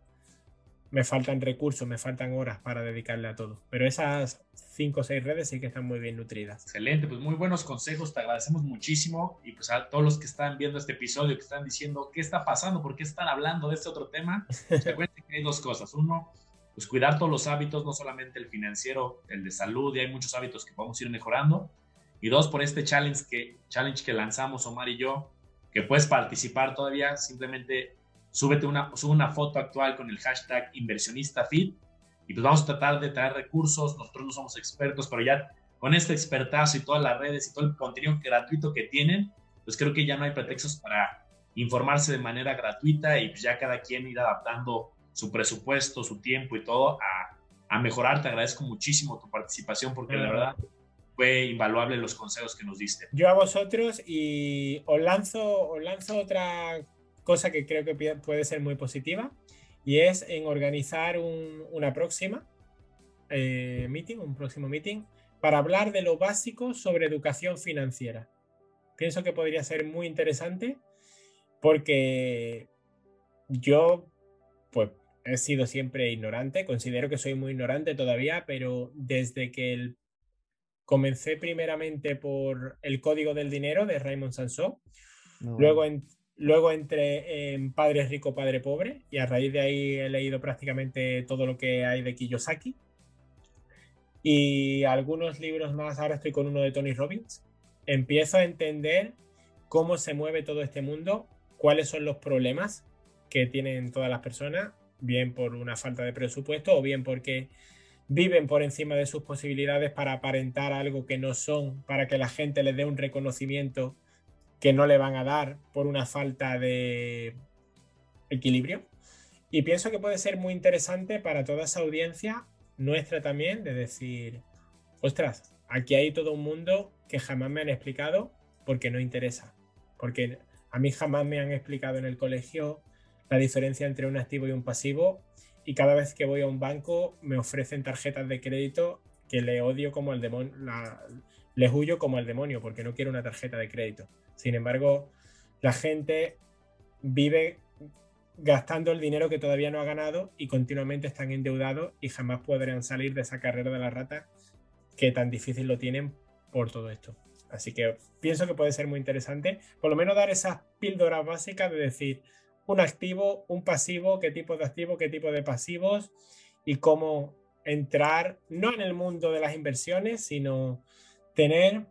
Speaker 2: me faltan recursos, me faltan horas para dedicarle a todo. Pero esas cinco o seis redes sí que están muy bien nutridas.
Speaker 3: Excelente, pues muy buenos consejos, te agradecemos muchísimo. Y pues a todos los que están viendo este episodio, que están diciendo qué está pasando, por qué están hablando de este otro tema, recuerden que hay dos cosas. Uno, pues cuidar todos los hábitos, no solamente el financiero, el de salud, y hay muchos hábitos que podemos ir mejorando. Y dos, por este challenge que, challenge que lanzamos Omar y yo, que puedes participar todavía, simplemente súbete una, sube una foto actual con el hashtag inversionistafit y pues vamos a tratar de traer recursos, nosotros no somos expertos, pero ya con este expertazo y todas las redes y todo el contenido gratuito que tienen, pues creo que ya no hay pretextos para informarse de manera gratuita y pues ya cada quien ir adaptando su presupuesto, su tiempo y todo a, a mejorar. Te agradezco muchísimo tu participación porque la verdad fue invaluable los consejos que nos diste.
Speaker 2: Yo a vosotros y os lanzo, os lanzo otra cosa que creo que puede ser muy positiva y es en organizar un, una próxima eh, meeting, un próximo meeting, para hablar de lo básico sobre educación financiera. Pienso que podría ser muy interesante porque yo, pues, he sido siempre ignorante, considero que soy muy ignorante todavía, pero desde que el, comencé primeramente por el Código del Dinero de Raymond Sansó, no. luego en, Luego entré en Padre Rico, Padre Pobre y a raíz de ahí he leído prácticamente todo lo que hay de Kiyosaki. Y algunos libros más, ahora estoy con uno de Tony Robbins. Empiezo a entender cómo se mueve todo este mundo, cuáles son los problemas que tienen todas las personas, bien por una falta de presupuesto o bien porque viven por encima de sus posibilidades para aparentar algo que no son, para que la gente les dé un reconocimiento que no le van a dar por una falta de equilibrio. Y pienso que puede ser muy interesante para toda esa audiencia, nuestra también, de decir, ostras, aquí hay todo un mundo que jamás me han explicado porque no interesa. Porque a mí jamás me han explicado en el colegio la diferencia entre un activo y un pasivo. Y cada vez que voy a un banco me ofrecen tarjetas de crédito que le odio como el demonio, la, les huyo como el demonio porque no quiero una tarjeta de crédito. Sin embargo, la gente vive gastando el dinero que todavía no ha ganado y continuamente están endeudados y jamás podrán salir de esa carrera de la rata que tan difícil lo tienen por todo esto. Así que pienso que puede ser muy interesante, por lo menos dar esas píldoras básicas de decir un activo, un pasivo, qué tipo de activo, qué tipo de pasivos y cómo entrar no en el mundo de las inversiones, sino tener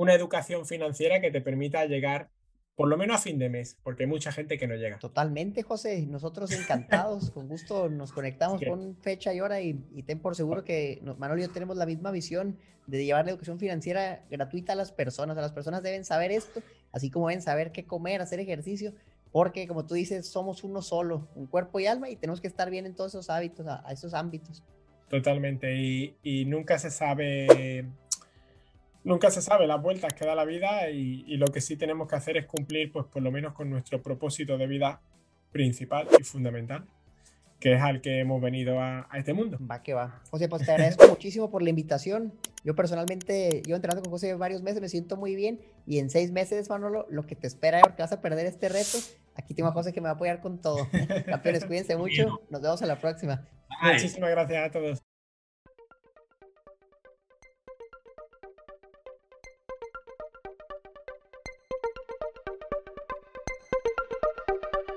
Speaker 2: una educación financiera que te permita llegar por lo menos a fin de mes, porque hay mucha gente que no llega.
Speaker 1: Totalmente, José. Nosotros encantados, con gusto nos conectamos con fecha y hora y, ten por seguro que Manuel y yo tenemos la misma visión de llevar la educación financiera gratuita a las personas. A las personas deben saber esto, así como deben saber qué comer, hacer ejercicio, porque como tú dices, somos uno solo, un cuerpo y alma, y tenemos que estar bien en todos esos hábitos, a, esos ámbitos.
Speaker 2: Totalmente, y, y nunca se sabe nunca se sabe las vueltas que da la vida y, lo que sí tenemos que hacer es cumplir, pues por lo menos con nuestro propósito de vida principal y fundamental, que es al que hemos venido a, este mundo.
Speaker 1: Va que va. José, pues te agradezco muchísimo por la invitación. Yo personalmente, yo entrenando con José varios meses, me siento muy bien y en seis meses, Manolo, lo que te espera porque vas a perder este reto, aquí tengo a José que me va a apoyar con todo. Campeones, cuídense mucho. Nos vemos en la próxima.
Speaker 2: Muchísimas gracias a todos.